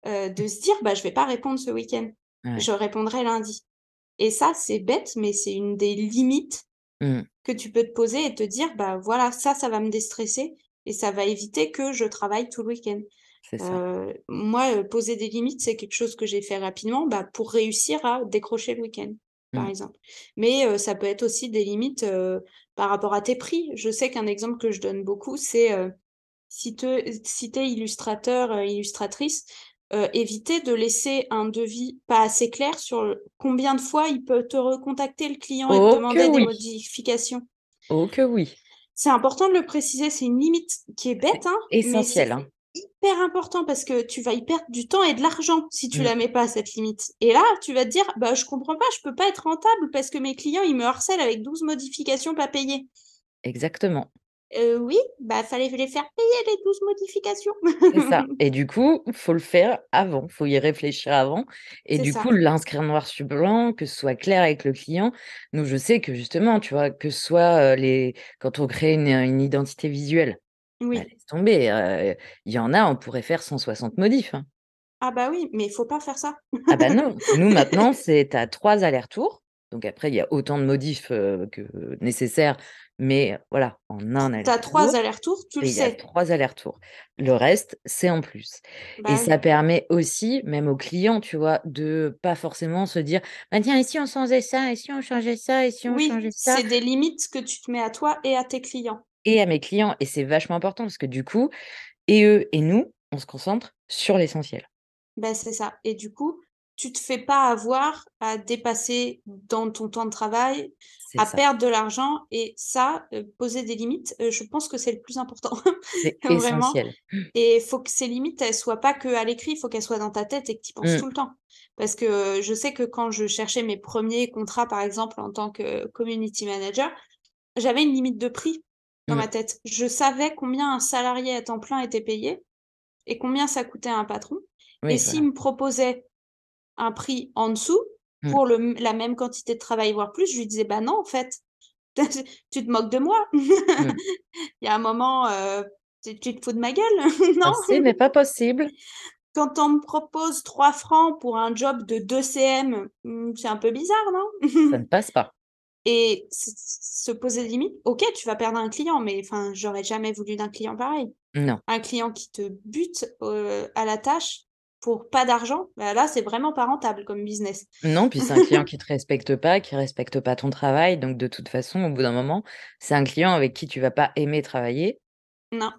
heu, de se dire: «Bah, je vais pas répondre ce week-end,
Ouais.
je répondrai lundi» et ça, c'est bête, mais c'est une des limites
Mmh.
que tu peux te poser et te dire: «Bah, voilà, ça, ça va me déstresser et ça va éviter que je travaille tout le week-end». Heu, moi, poser des limites, c'est quelque chose que j'ai fait rapidement, bah, pour réussir à décrocher le week-end, par
Mmh.
exemple. Mais, heu, ça peut être aussi des limites, heu, par rapport à tes prix. Je sais qu'un exemple que je donne beaucoup, c'est, heu, si te si tu es illustrateur, illustratrice, éviter de laisser un devis pas assez clair sur combien de fois il peut te recontacter le client et te demander des modifications.
Oh que oui!
C'est important de le préciser, c'est une limite qui est bête, hein, mais
essentiel,
c'est
hein.
Hyper important parce que tu vas y perdre du temps et de l'argent si tu
Mmh.
la mets pas cette limite et là, tu vas te dire: «Bah, je comprends pas, je peux pas être rentable parce que mes clients, ils me harcèlent avec 12 modifications pas payées».
Exactement.
Heu, oui, bah, fallait les faire payer les 12 modifications.
C'est ça et du coup, faut le faire avant, faut y réfléchir avant et du coup, l'inscrire noir sur blanc, que ce soit clair avec le client. Nous, je sais que justement, tu vois, que ce soit, heu, les quand on crée une identité visuelle, bah,
Oui.
laisse tomber, il y en a, on pourrait faire 160 modifs, hein.
Ah bah, oui, mais il faut pas faire ça.
Ah bah, non, nous maintenant, c'est as 3 allers-retours, donc après il y a autant de modifs, que nécessaire, mais voilà, en
T
1
tu as 3
aller-retour
allers-retours, tu le
et il y a
sais.
3 allers-retours. Le reste, c'est en plus et
Bah,
ça permet aussi, même aux clients, tu vois, de pas forcément se dire: «Bah, tiens, et si on changeait ça? Et si on changeait ça? Et si on
Oui,
changeait ça?»
c'est des limites que tu te mets à toi et à tes clients.
Et à mes clients et c'est vachement important parce que du coup et eux et nous, on se concentre sur l'essentiel.
Bah, c'est ça et du coup, tu te fais pas avoir à dépasser dans ton temps de travail, à
ça.
perdre de l'argent et ça, poser des limites, je pense que c'est le plus important,
C'est
vraiment
essentiel.
et il faut que ces limites, elles soient pas qu'à l'écrit, il faut qu'elles soient dans ta tête et que tu y penses
Mmh.
tout le temps. Parce que, je sais que quand je cherchais mes 1ers contrats, par exemple, en tant que community manager, j'avais une limite de prix dans
Mmh.
ma tête. Je savais combien un salarié à temps plein était payé et combien ça coûtait à un patron et s'il
voilà.
me proposait un prix en dessous
Mmh.
pour le la même quantité de travail, voire plus, je lui disais: «Bah, non, en fait, tu te moques de moi?
Mmh.
Il y a un moment, heu, tu tu te fous de ma gueule, non?»
«Ceci n'est pas possible».
«Quand on me propose 3 francs pour un job de 2 CM, mmh, c'est un peu bizarre, non?»
Ça ne passe pas.
Et se poser des limites, OK, tu vas perdre un client, mais enfin, j'aurais jamais voulu d'un client pareil.
Non.
Un client qui te bute, à la tâche pour pas d'argent, bah, là, c'est vraiment pas rentable comme business.
Non, puis c'est un client qui te respecte pas, qui respecte pas ton travail, donc de toute façon, au bout d'un moment, c'est un client avec qui tu vas pas aimer travailler
Non,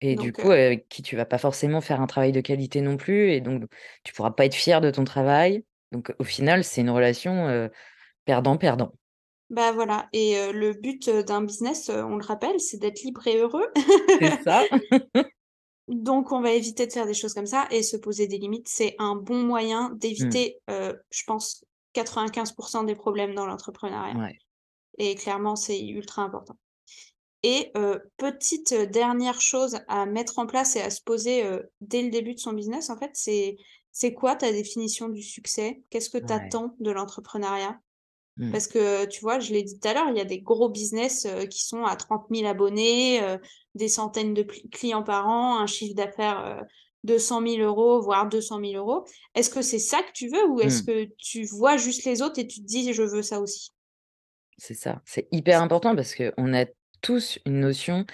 et du coup, avec qui tu vas pas forcément faire un travail de qualité non plus et donc tu pourras pas être fier de ton travail. Donc au final, c'est une relation, perdant-perdant.
Bah, voilà et le but, d'un business, on le rappelle, c'est d'être libre et heureux.
C'est ça.
Donc on va éviter de faire des choses comme ça et se poser des limites, c'est un bon moyen
Mmh.
d'éviter, je pense 95% des problèmes dans l'entrepreneuriat
Ouais.
et clairement, c'est ultra important et petite, dernière chose à mettre en place et à se poser, dès le début de son business, en fait, c'est c'est quoi ta définition du succès? Qu'est-ce que tu
Ouais.
attends de l'entrepreneuriat?
Mmh.
Parce que, tu vois, je l'ai dit tout à l'heure, il y a des gros business, heu, qui sont à 30 000 abonnés, heu, des centaines de clients par an, un chiffre d'affaires, heu, de 100 000 €, voire 200 000 €. Est-ce que c'est ça que tu veux ou est-ce
Mmh.
que tu vois juste les autres et tu te dis: «Je veux ça aussi»?
C'est ça, c'est hyper important parce qu'on a tous une notion,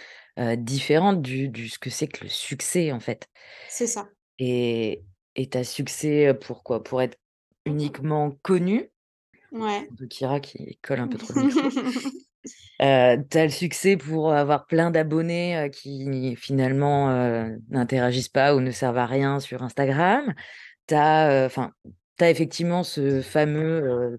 différente du du ce que c'est que le succès, en fait
C'est ça.
et et tu as succès, pour quoi? Pour être uniquement connu
Ouais.
De Kira qui colle un peu trop le micro. Heu, tu as le succès pour avoir plein d'abonnés, heu, qui finalement, heu, n'interagissent pas ou ne servent à rien sur Instagram. Tu as, heu, enfin, effectivement ce fameux,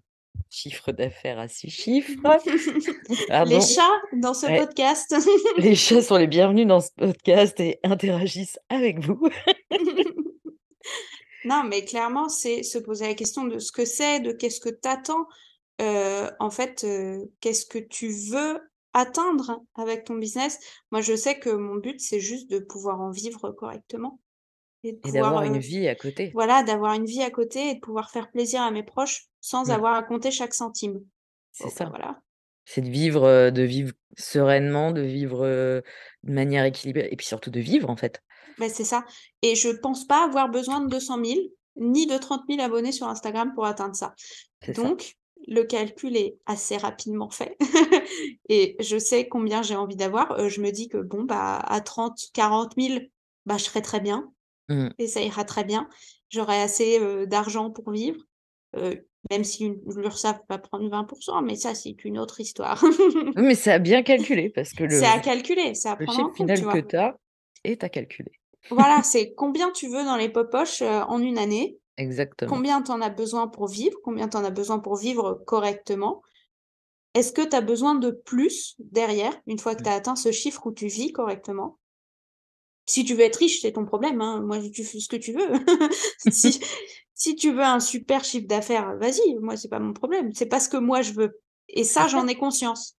chiffre d'affaires à 6 chiffres.
Les
Pardon.
chats dans ce
Ouais.
podcast.
Les chats sont les bienvenus dans ce podcast et interagissent avec vous.
Non, mais clairement, c'est se poser la question de ce que c'est, de qu'est-ce que tu attends. Heu, en fait, heu, qu'est-ce que tu veux atteindre avec ton business? Moi, je sais que mon but, c'est juste de pouvoir en vivre correctement et
d'avoir une
heu,
vie à côté.
voilà, d'avoir une vie à côté et de pouvoir faire plaisir à mes proches sans
Mmh.
avoir à compter chaque centime.
C'est
bah,
ça.
voilà.
C'est de vivre, de vivre sereinement, de vivre, de manière équilibrée et puis surtout de vivre, en fait.
Beh, c'est ça et je pense pas avoir besoin de 200 000 ni de 30 000 abonnés sur Instagram pour atteindre ça. Donc le calcul est assez rapidement fait et je sais combien j'ai envie d'avoir. Heu, je me dis que bon, bah, à 30-40 000, bah, je serai très bien
Mmh.
et ça ira très bien. J'aurai assez, heu, d'argent pour vivre, heu, même si l'URSSAF va prendre 20% mais ça, c'est une autre histoire.
Mais c'est à bien calculer parce que
C'est à calculer, c'est à prendre en compte, tu
final que tu as est à calculer.
Voilà, c'est combien tu veux dans les popoches, heu, en une année,
Exactement.
combien tu en as besoin pour vivre, combien tu en as besoin pour vivre correctement? Est-ce que tu as besoin de plus derrière, une fois que tu
Mmh.
as atteint ce chiffre où tu vis correctement? Si tu veux être riche, c'est ton problème, hein, moi tu fais ce que tu veux. Si si tu veux un super chiffre d'affaires, vas-y, moi c'est pas mon problème, c'est pas ce que moi je veux et ça. j'en ai conscience.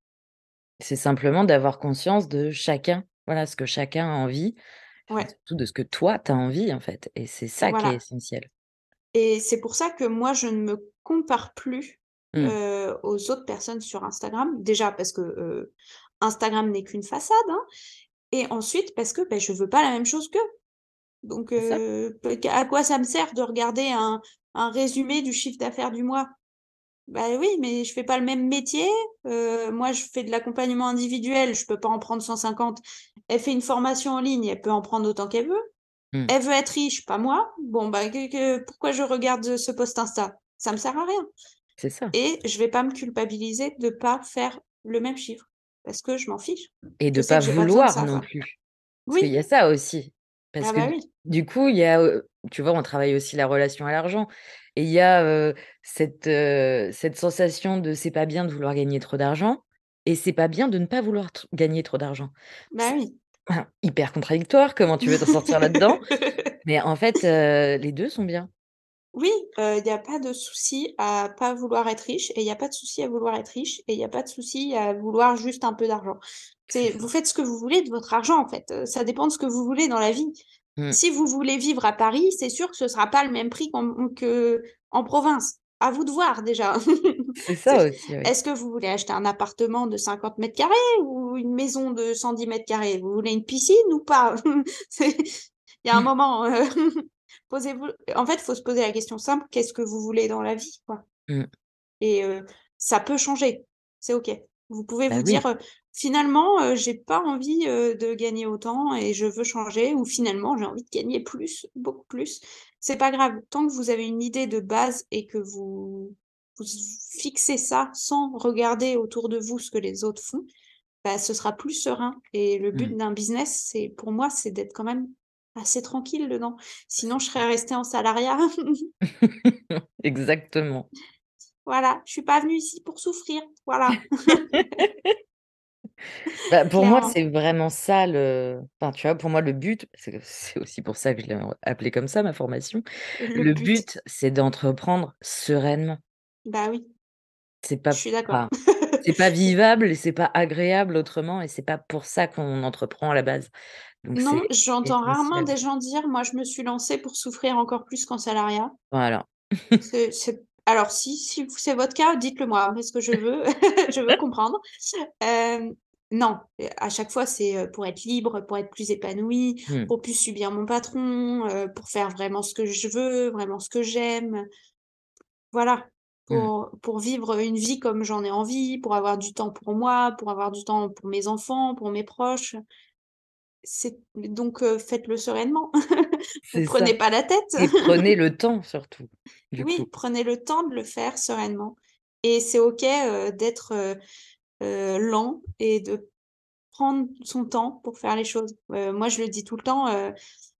C'est simplement d'avoir conscience de chacun, voilà, ce que chacun a envie,
Ouais,
surtout de ce que toi tu as envie, en fait et c'est ça qui est essentiel.
et c'est pour ça que moi je ne me compare plus,
Mmh.
aux autres personnes sur Instagram. Déjà parce que, Instagram n'est qu'une façade, hein et ensuite parce que, beh, je veux pas la même chose qu'eux. Donc à quoi ça me sert de regarder un un résumé du chiffre d'affaires du mois? Bah oui, mais je fais pas le même métier, heu, moi je fais de l'accompagnement individuel, je peux pas en prendre 150. Elle fait une formation en ligne, elle peut en prendre autant qu'elle veut.
Mmh.
Elle veut être riche, pas moi. Bon bah que que pourquoi je regarde, ce post Insta? Ça me sert à rien
C'est ça
et je vais pas me culpabiliser de pas faire le même chiffre parce que je m'en fiche.
et de pas vouloir non plus. Parce qu'il y
Oui,
a ça aussi. Parce
ah
que
bah oui.
du coup, il y a, tu vois, on travaille aussi la relation à l'argent et il y a, cette, sensation de c'est pas bien de vouloir gagner trop d'argent et c'est pas bien de ne pas vouloir gagner trop d'argent.
Bah oui.
hyper contradictoire, comment tu veux t'en sortir là-dedans? Mais en fait, les 2 sont bien.
Oui, il y a pas de souci à pas vouloir être riche et il y a pas de souci à vouloir être riche et il y a pas de souci à vouloir juste un peu d'argent.
C'est
vous faites ce que vous voulez de votre argent, en fait, ça dépend de ce que vous voulez dans la vie.
Mmh.
Si vous voulez vivre à Paris, c'est sûr que ce sera pas le même prix qu'en province. À vous de voir déjà.
C'est ça aussi, oui.
est-ce que vous voulez acheter un appartement de 50 carrés ou une maison de 110 carrés? Vous voulez une piscine ou pas? Il y a un moment, heu, posez-vous en fait, il faut se poser la question simple: «Qu'est-ce que vous voulez dans la vie?» quoi?
Mmh.
et heu, ça peut changer, c'est OK. Vous pouvez
Bah
vous
oui,
dire, «Finalement, heu, j'ai pas envie, de gagner autant et je veux changer» ou «Finalement, j'ai envie de gagner plus, beaucoup plus». C'est pas grave, tant que vous avez une idée de base et que vous vous fixez ça sans regarder autour de vous ce que les autres font, bah, ce sera plus serein et le
mmh,
but d'un business, c'est pour moi, c'est d'être quand même assez tranquille dedans. Sinon,
c'est
je serais restée en salariat.
Exactement.
Voilà, je suis pas venue ici pour souffrir, voilà,
Bah, pour moi, c'est vraiment ça le enfin, tu vois, pour moi, le but, c'est aussi pour ça que je l'ai appelé comme ça, ma formation.
Le
Le
but.
but, c'est d'entreprendre sereinement.
Bah oui,
C'est
je
pas
suis d'accord.
c'est pas vivable et c'est pas agréable autrement et c'est pas pour ça qu'on entreprend à la base. Donc
Non, j'entends rarement des gens dire: «Moi, je me suis lancée pour souffrir encore plus qu'en salariat».
Voilà.
C'est alors si si c'est votre cas, dites-le moi, parce que je veux je veux comprendre. Hem, non, à chaque fois, c'est, heu, pour être libre, pour être plus épanouie,
Mmh,
pour plus subir mon patron, heu, pour faire vraiment ce que je veux, vraiment ce que j'aime. Voilà,
mmh.
pour pour vivre une vie comme j'en ai envie, pour avoir du temps pour moi, pour avoir du temps pour mes enfants, pour mes proches. C'est donc faites-le sereinement.
C'est
prenez
ça
pas la tête.
et prenez le temps surtout,
Oui,
coup.
prenez le temps de le faire sereinement et c'est OK, d'être, lent et de prendre son temps pour faire les choses. moi, je le dis tout le temps,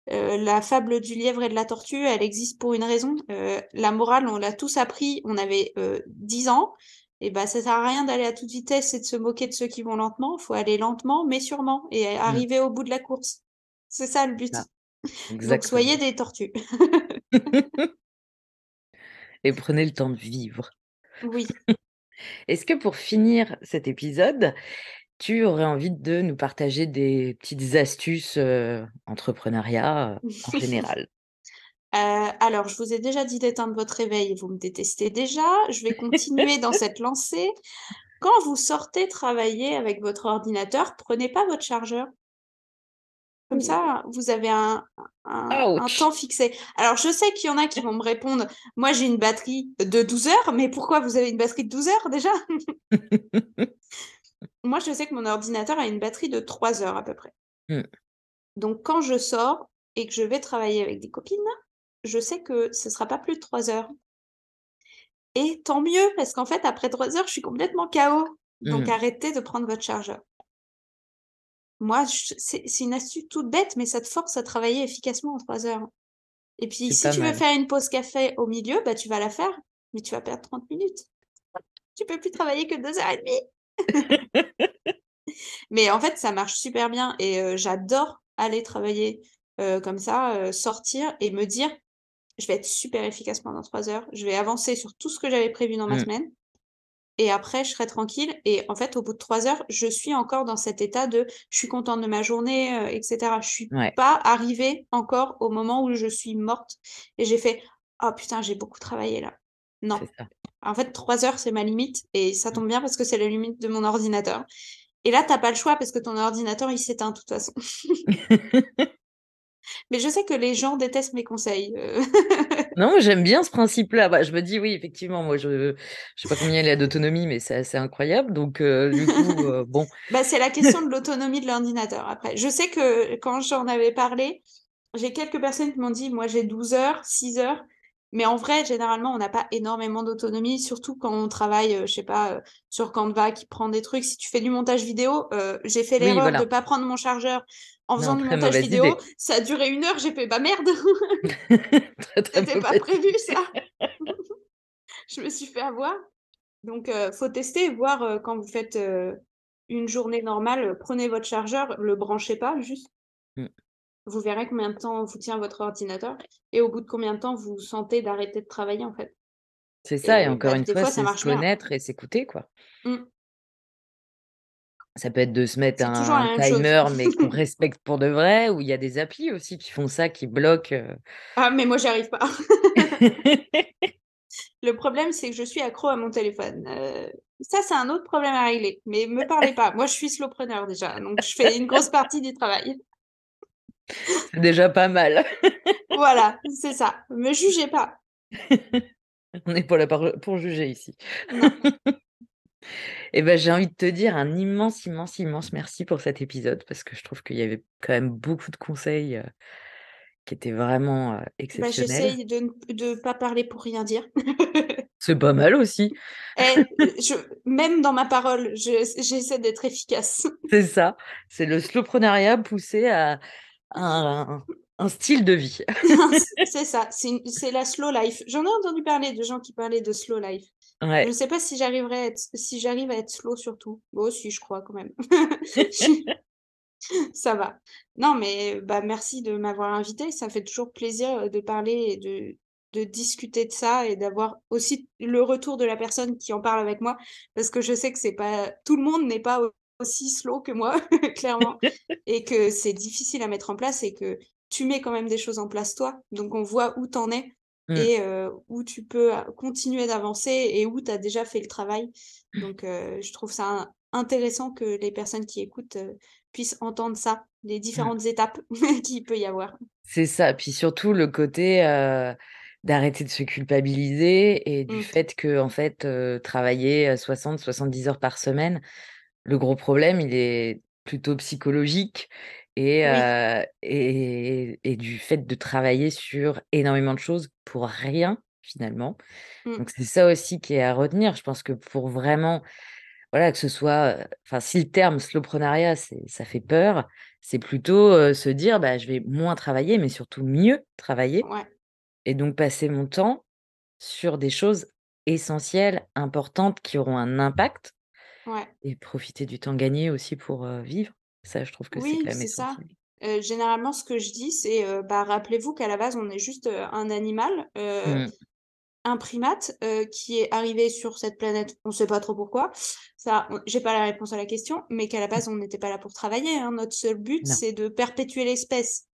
la fable du lièvre et de la tortue, elle existe pour une raison. la morale, on l'a tous appris, on avait, 10 ans et bah, ça sert à rien d'aller à toute vitesse et de se moquer de ceux qui vont lentement. Il faut aller lentement, mais sûrement, et
Mmh.
arriver au bout de la course. C'est ça le but.
Ça,
Donc soyez des tortues.
Et prenez le temps de vivre.
Oui.
Est-ce que pour finir cet épisode, tu aurais envie de nous partager des petites astuces, heu, entrepreneuriat, en général?
Heu, alors je vous ai déjà dit d'éteindre votre réveil, vous me détestez déjà. Je vais continuer dans cette lancée. Quand vous sortez travailler avec votre ordinateur, prenez pas votre chargeur. Comme ça, vous avez un un un
Ouch!
temps fixé. Alors je sais qu'il y en a qui vont me répondre: «Moi j'ai une batterie de 12 heures», mais pourquoi vous avez une batterie de 12 heures déjà? Moi je sais que mon ordinateur a une batterie de 3 heures à peu près.
Mmh.
Donc quand je sors et que je vais travailler avec des copines, je sais que ce sera pas plus de 3 heures. Et tant mieux parce qu'en fait après 3 heures, je suis complètement KO. Donc
Mmh.
arrêtez de prendre votre chargeur. Moi, c'est une astuce toute bête, mais ça te force à travailler efficacement en 3 heures. Et puis si tu veux faire une pause café au milieu, bah, tu vas la faire, mais tu vas perdre 30 minutes. Tu peux plus travailler que 2 heures et demie. Mais en fait, ça marche super bien et heu, j'adore aller travailler, heu, comme ça, heu, sortir et me dire: «Je vais être super efficace pendant 3 heures, je vais avancer sur tout ce que j'avais prévu dans ma
Mmh.
semaine et après je serai tranquille» et en fait, au bout de 3 heures, je suis encore dans cet état de je suis contente de ma journée, heu et cetera. Je suis
Ouais.
pas arrivée encore au moment où je suis morte et j'ai fait: «Oh putain, j'ai beaucoup travaillé là». Non. En fait, 3 heures, c'est ma limite et ça
Mmh.
tombe bien parce que c'est la limite de mon ordinateur et là, tu as pas le choix parce que ton ordinateur, il s'éteint de toute façon. Mais je sais que les gens détestent mes conseils, heu
Non, j'aime bien ce principe-là. Bah, je me dis: «Oui, effectivement, moi, je je sais pas combien il a d'autonomie, mais c'est assez incroyable», donc heu, du coup, heu, bon.
Bah, c'est la question de l'autonomie de l'ordinateur après. Je sais que quand j'en avais parlé, j'ai quelques personnes qui m'ont dit: «Moi, j'ai 12 heures, 6 heures», mais en vrai, généralement, on n'a pas énormément d'autonomie, surtout quand on travaille, heu, je sais pas, sur Canva qui prend des trucs. Si tu fais du montage vidéo, j'ai fait
Oui,
l'erreur de
voilà.
pas prendre mon chargeur en faisant du montage vidéo.
idée.
Ça a duré 1 heure, j'ai fait: «Bah merde, c'était pas prévu ça!» Je me suis fait avoir. Donc heu, faut tester voir, heu, quand vous faites, heu, une journée normale, prenez votre chargeur, le branchez pas juste.
Mmh.
Vous verrez combien de temps vous tient votre ordinateur et au bout de combien de temps vous sentez d'arrêter de travailler, en fait.
C'est ça et
Et
encore
bah,
une fois, c'est se connaître et s'écouter, quoi.
Mmh.
Ça peut être de se mettre un timer, mais qu'on respecte pour de vrai ou il y a des applis aussi qui font ça, qui bloquent, heu
Ah mais moi, j'y arrive pas. Le problème, c'est que je suis accro à mon téléphone, heu, ça, c'est un autre problème à régler, mais me parlez pas. Moi, je suis slowpreneur déjà, donc je fais une grosse partie du travail.
C'est déjà pas mal.
Voilà, c'est ça, me jugez pas.
On n'est pas là pour juger ici.
Non.
Et bah, j'ai envie de te dire un immense, immense, immense merci pour cet épisode parce que je trouve qu'il y avait quand même beaucoup de conseils, qui étaient vraiment, heu,
Bah,
exceptionnels.
j'essaye de ne pas parler pour rien dire.
C'est pas mal aussi.
Eh, je même dans ma parole, je j'essaie d'être efficace.
C'est ça, c'est le slowpreneuriat poussé à un un style de vie.
C'est ça, c'est la slow life. J'en ai entendu parler de gens qui parlaient de slow life. Je
Ouais.
sais pas si j'arriverai à être si j'arrive à être slow sur tout. Oh si, je crois quand même. Ça va. Non, mais bah, merci de m'avoir invitée. Ça fait toujours plaisir, heu, de parler et de de discuter de ça et d'avoir aussi le retour de la personne qui en parle avec moi. Parce que je sais que c'est pas tout le monde n'est pas aussi slow que moi, clairement et que c'est difficile à mettre en place et que tu mets quand même des choses en place toi. Donc on voit où tu en es
Mmh.
et où tu peux continuer d'avancer et où tu as déjà fait le travail. Donc je trouve ça intéressant que les personnes qui écoutent, puissent entendre ça, les
Mmh.
différentes étapes qu'il peut y avoir.
C'est ça, puis surtout le côté, d'arrêter de se culpabiliser et du
Mmh.
fait qu'en fait, heu, travailler, heu, 60-70 heures par semaine, le gros problème, il est plutôt psychologique et
Oui.
et et du fait de travailler sur énormément de choses pour rien. finalement.
Mmh.
Donc c'est ça aussi qui est à retenir. Je pense que pour vraiment, voilà, que ce soit, enfin, si le terme slowpreneuriat, c'est ça fait peur, c'est plutôt, se dire: «Bah, je vais moins travailler, mais surtout mieux travailler
Ouais.
et donc passer mon temps sur des choses essentielles, importantes, qui auront un impact
Ouais.
et profiter du temps gagné aussi pour, vivre». Ça, je trouve que c'est
Oui,
quand même
c'est ça.
essentiel.
Heu, généralement, ce que je dis, c'est, «Bah, rappelez-vous qu'à la base, on est juste, un animal,
Mmh.
un primate, qui est arrivé sur cette planète, on sait pas trop pourquoi. Ça, j'ai pas la réponse à la question, mais qu'à la
Mmh.
base, on n'était pas là pour travailler, hein. Notre seul but, c'est de perpétuer l'espèce.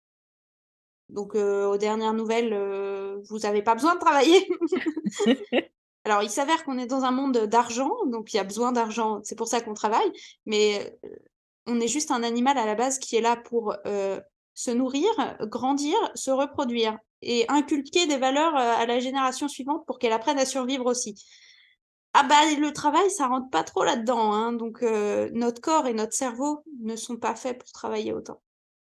Donc aux dernières nouvelles, vous avez pas besoin de travailler. Alors, il s'avère qu'on est dans un monde d'argent, donc il y a besoin d'argent, c'est pour ça qu'on travaille, mais on est juste un animal à la base qui est là pour, heu, se nourrir, grandir, se reproduire et inculquer des valeurs, heu, à la génération suivante pour qu'elle apprenne à survivre aussi. Ah bah, le travail, ça rentre pas trop là-dedans, hein, donc heu, notre corps et notre cerveau ne sont pas faits pour travailler autant.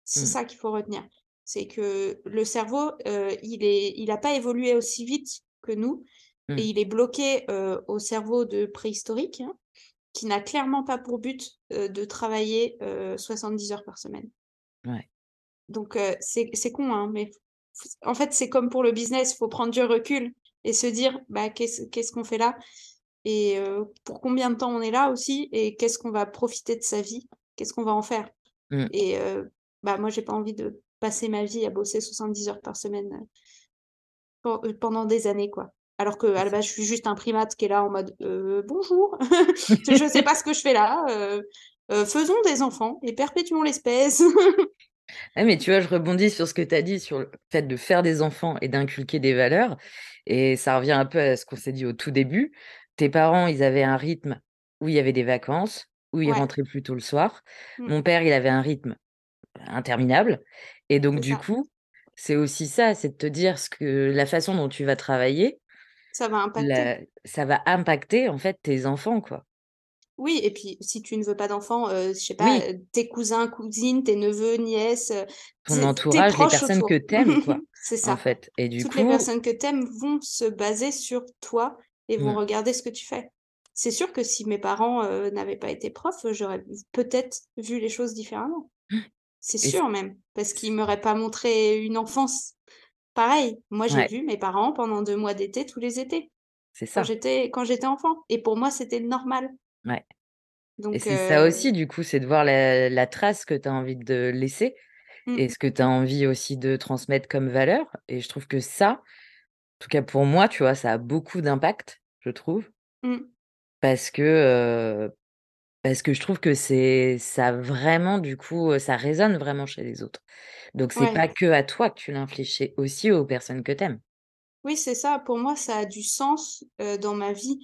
C'est
Mmh.
ça qu'il faut retenir. C'est que le cerveau, il est il a pas évolué aussi vite que nous et
Mmh.
il est bloqué, au cerveau de préhistorique, hein, qui n'a clairement pas pour but, de travailler, heu, 70 heures par semaine.
Ouais.
Donc c'est con, hein, mais en fait, c'est comme pour le business, faut prendre du recul et se dire: «Bah, qu'est-ce qu'on fait là? Et pour combien de temps on est là aussi? Et qu'est-ce qu'on va profiter de sa vie? Qu'est-ce qu'on va en faire?»
Mmh.
et bah, moi, j'ai pas envie de passer ma vie à bosser 70 heures par semaine, pendant des années, quoi. Alors qu'à
C'est
la base, je suis juste un primate qui est là en mode: «Heu, bonjour, je sais pas ce que je fais là, heu heu, faisons des enfants et perpétuons l'espèce».
Ah mais tu vois, je rebondis sur ce que tu as dit sur le fait de faire des enfants et d'inculquer des valeurs et ça revient un peu à ce qu'on s'est dit au tout début. Tes parents, ils avaient un rythme où il y avait des vacances, où ils
Ouais.
rentraient plus tôt le soir.
Mmh.
Mon père, il avait un rythme interminable et donc du
ça.
coup, c'est aussi ça, c'est de te dire ce que la façon dont tu vas travailler,
Ça va impacter?
la ça va impacter, en fait, tes enfants, quoi.
Oui et puis si tu ne veux pas d'enfants, heu, je sais pas,
Oui.
tes cousins, cousines, tes neveux, nièces,
Ton entourage, les personnes que
autour.
tu aimes, quoi,
C'est
en
ça.
fait et du
Toutes les personnes que tu aimes vont se baser sur toi et vont
Mmh.
regarder ce que tu fais. C'est sûr que si mes parents, n'avaient pas été profs, j'aurais peut-être vu les choses différemment. C'est
Et c
sûr même, parce qu'ils m'auraient pas montré une enfance pareille. Moi, j'ai
Ouais.
vu mes parents pendant 2 mois d'été, tous les étés,
C'est ça.
j'étais quand j'étais enfant et pour moi, c'était normal.
Ouais et
Donc
c'est ça
heu
aussi, du coup, c'est de voir la la trace que tu as envie de laisser et
Mmh.
ce que tu as envie aussi de transmettre comme valeurs et je trouve que ça, en tout cas pour moi, tu vois, ça a beaucoup d'impact, je trouve
Mmh.
parce que, heu, parce que je trouve que c'est ça vraiment, du coup, heu, ça résonne vraiment chez les autres. Donc c'est
Ouais.
pas qu'à toi que tu l'infliges, c'est aussi aux personnes que tu aimes.
Oui, c'est ça. Pour moi, ça a du sens, heu, dans ma vie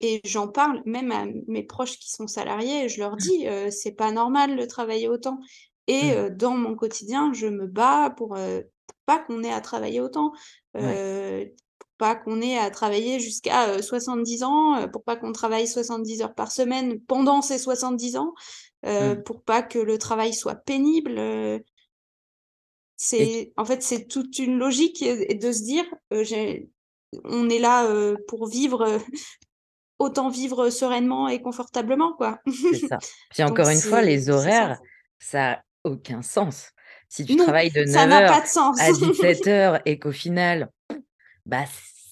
et j'en parle même à mes proches qui sont salariés. Je leur dis, heu: «C'est pas normal de travailler autant» et
Mmh.
heu, dans mon quotidien, je me bats pour, heu, pas qu'on ait à travailler autant,
Ouais.
heu, pour pas qu'on ait à travailler jusqu'à, heu, 70 ans, heu, pour pas qu'on travaille 70 heures par semaine pendant ces 70 ans, heu,
Mmh.
pour pas que le travail soit pénible, c'est en fait, c'est toute une logique de se dire, on est là, pour vivre, autant vivre sereinement et confortablement, quoi.
C'est ça. Puis encore une fois, les horaires, ça a aucun sens. Si tu
Non,
travailles de
ça
neuf
n'a
heures
pas de sens.
à 17:00 et qu'au final, bah,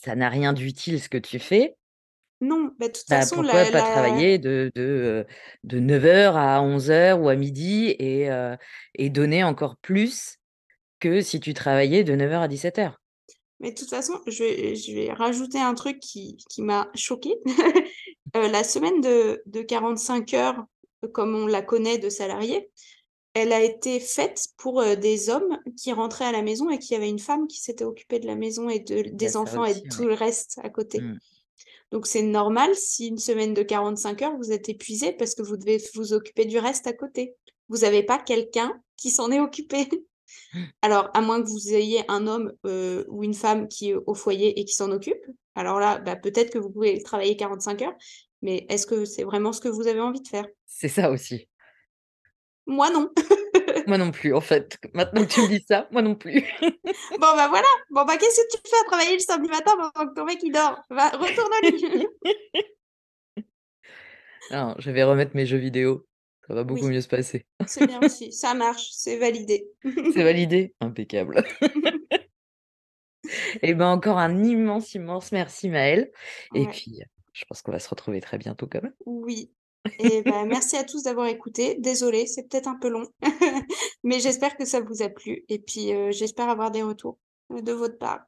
ça n'a rien d'utile ce que tu fais
Non, bah, de toute
bah,
façon,
pourquoi
la
pas
la
travailler de de, de 9:00 à 11:00 ou à 12:00 et et donner encore plus que si tu travaillais de 9:00 à 17:00?
Mais de toute façon, je vais je vais rajouter un truc qui qui m'a choquée. Heu, la semaine de de 45 heures, comme on la connaît de salariés, elle a été faite pour, heu, des hommes qui rentraient à la maison et qui avaient une femme qui s'était occupée de la maison et de
y
des enfants et de tout le reste à côté.
Mmh.
Donc c'est normal si une semaine de 45 heures, vous êtes épuisés parce que vous devez vous occuper du reste à côté. Vous avez pas quelqu'un qui s'en est occupé. Alors, à moins que vous ayez un homme, heu, ou une femme qui est au foyer et qui s'en occupe. Alors là, bah, peut-être que vous pouvez travailler 45 heures, mais est-ce que c'est vraiment ce que vous avez envie de faire?
C'est ça aussi.
Moi non.
moi non plus, en fait. Maintenant que tu me dis ça, moi non plus.
bon, bah voilà. Bon, bah qu'est-ce que tu fais à travailler le samedi matin pendant que ton mec il dort? Va, retourne au lit.
non, je vais remettre mes jeux vidéo. Ça va beaucoup mieux se passer.
c'est bien aussi. Ça marche. C'est validé.
c'est validé Impeccable. Et eh ben encore un immense, immense merci Maëlle. Et puis, je pense qu'on va se retrouver très bientôt quand même.
Oui, et bah, merci à tous d'avoir écouté. Désolée, c'est peut-être un peu long, mais j'espère que ça vous a plu. Et puis, euh, j'espère avoir des retours euh, de votre part.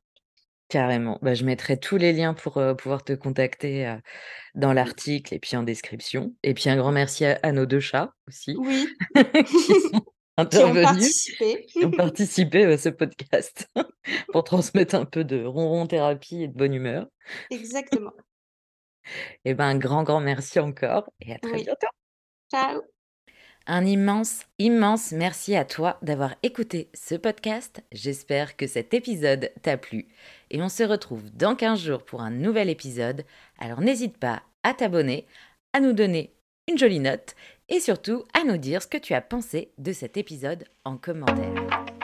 Carrément. Bah, je mettrai tous les liens pour euh, pouvoir te contacter dans l'article et puis en description. Et puis un grand merci à, nos deux chats aussi.
Oui.
qui sont intervenus. Qui ont participé. qui ont participé à ce podcast pour transmettre un peu de ronron thérapie et de bonne humeur.
Exactement.
Eh ben, un grand, grand merci encore et à très bientôt.
Ciao.
Un immense, immense merci à toi d'avoir écouté ce podcast. J'espère que cet épisode t'a plu. Et on se retrouve dans 15 jours pour un nouvel épisode. Alors n'hésite pas à t'abonner, à nous donner une jolie note et surtout à nous dire ce que tu as pensé de cet épisode en commentaire.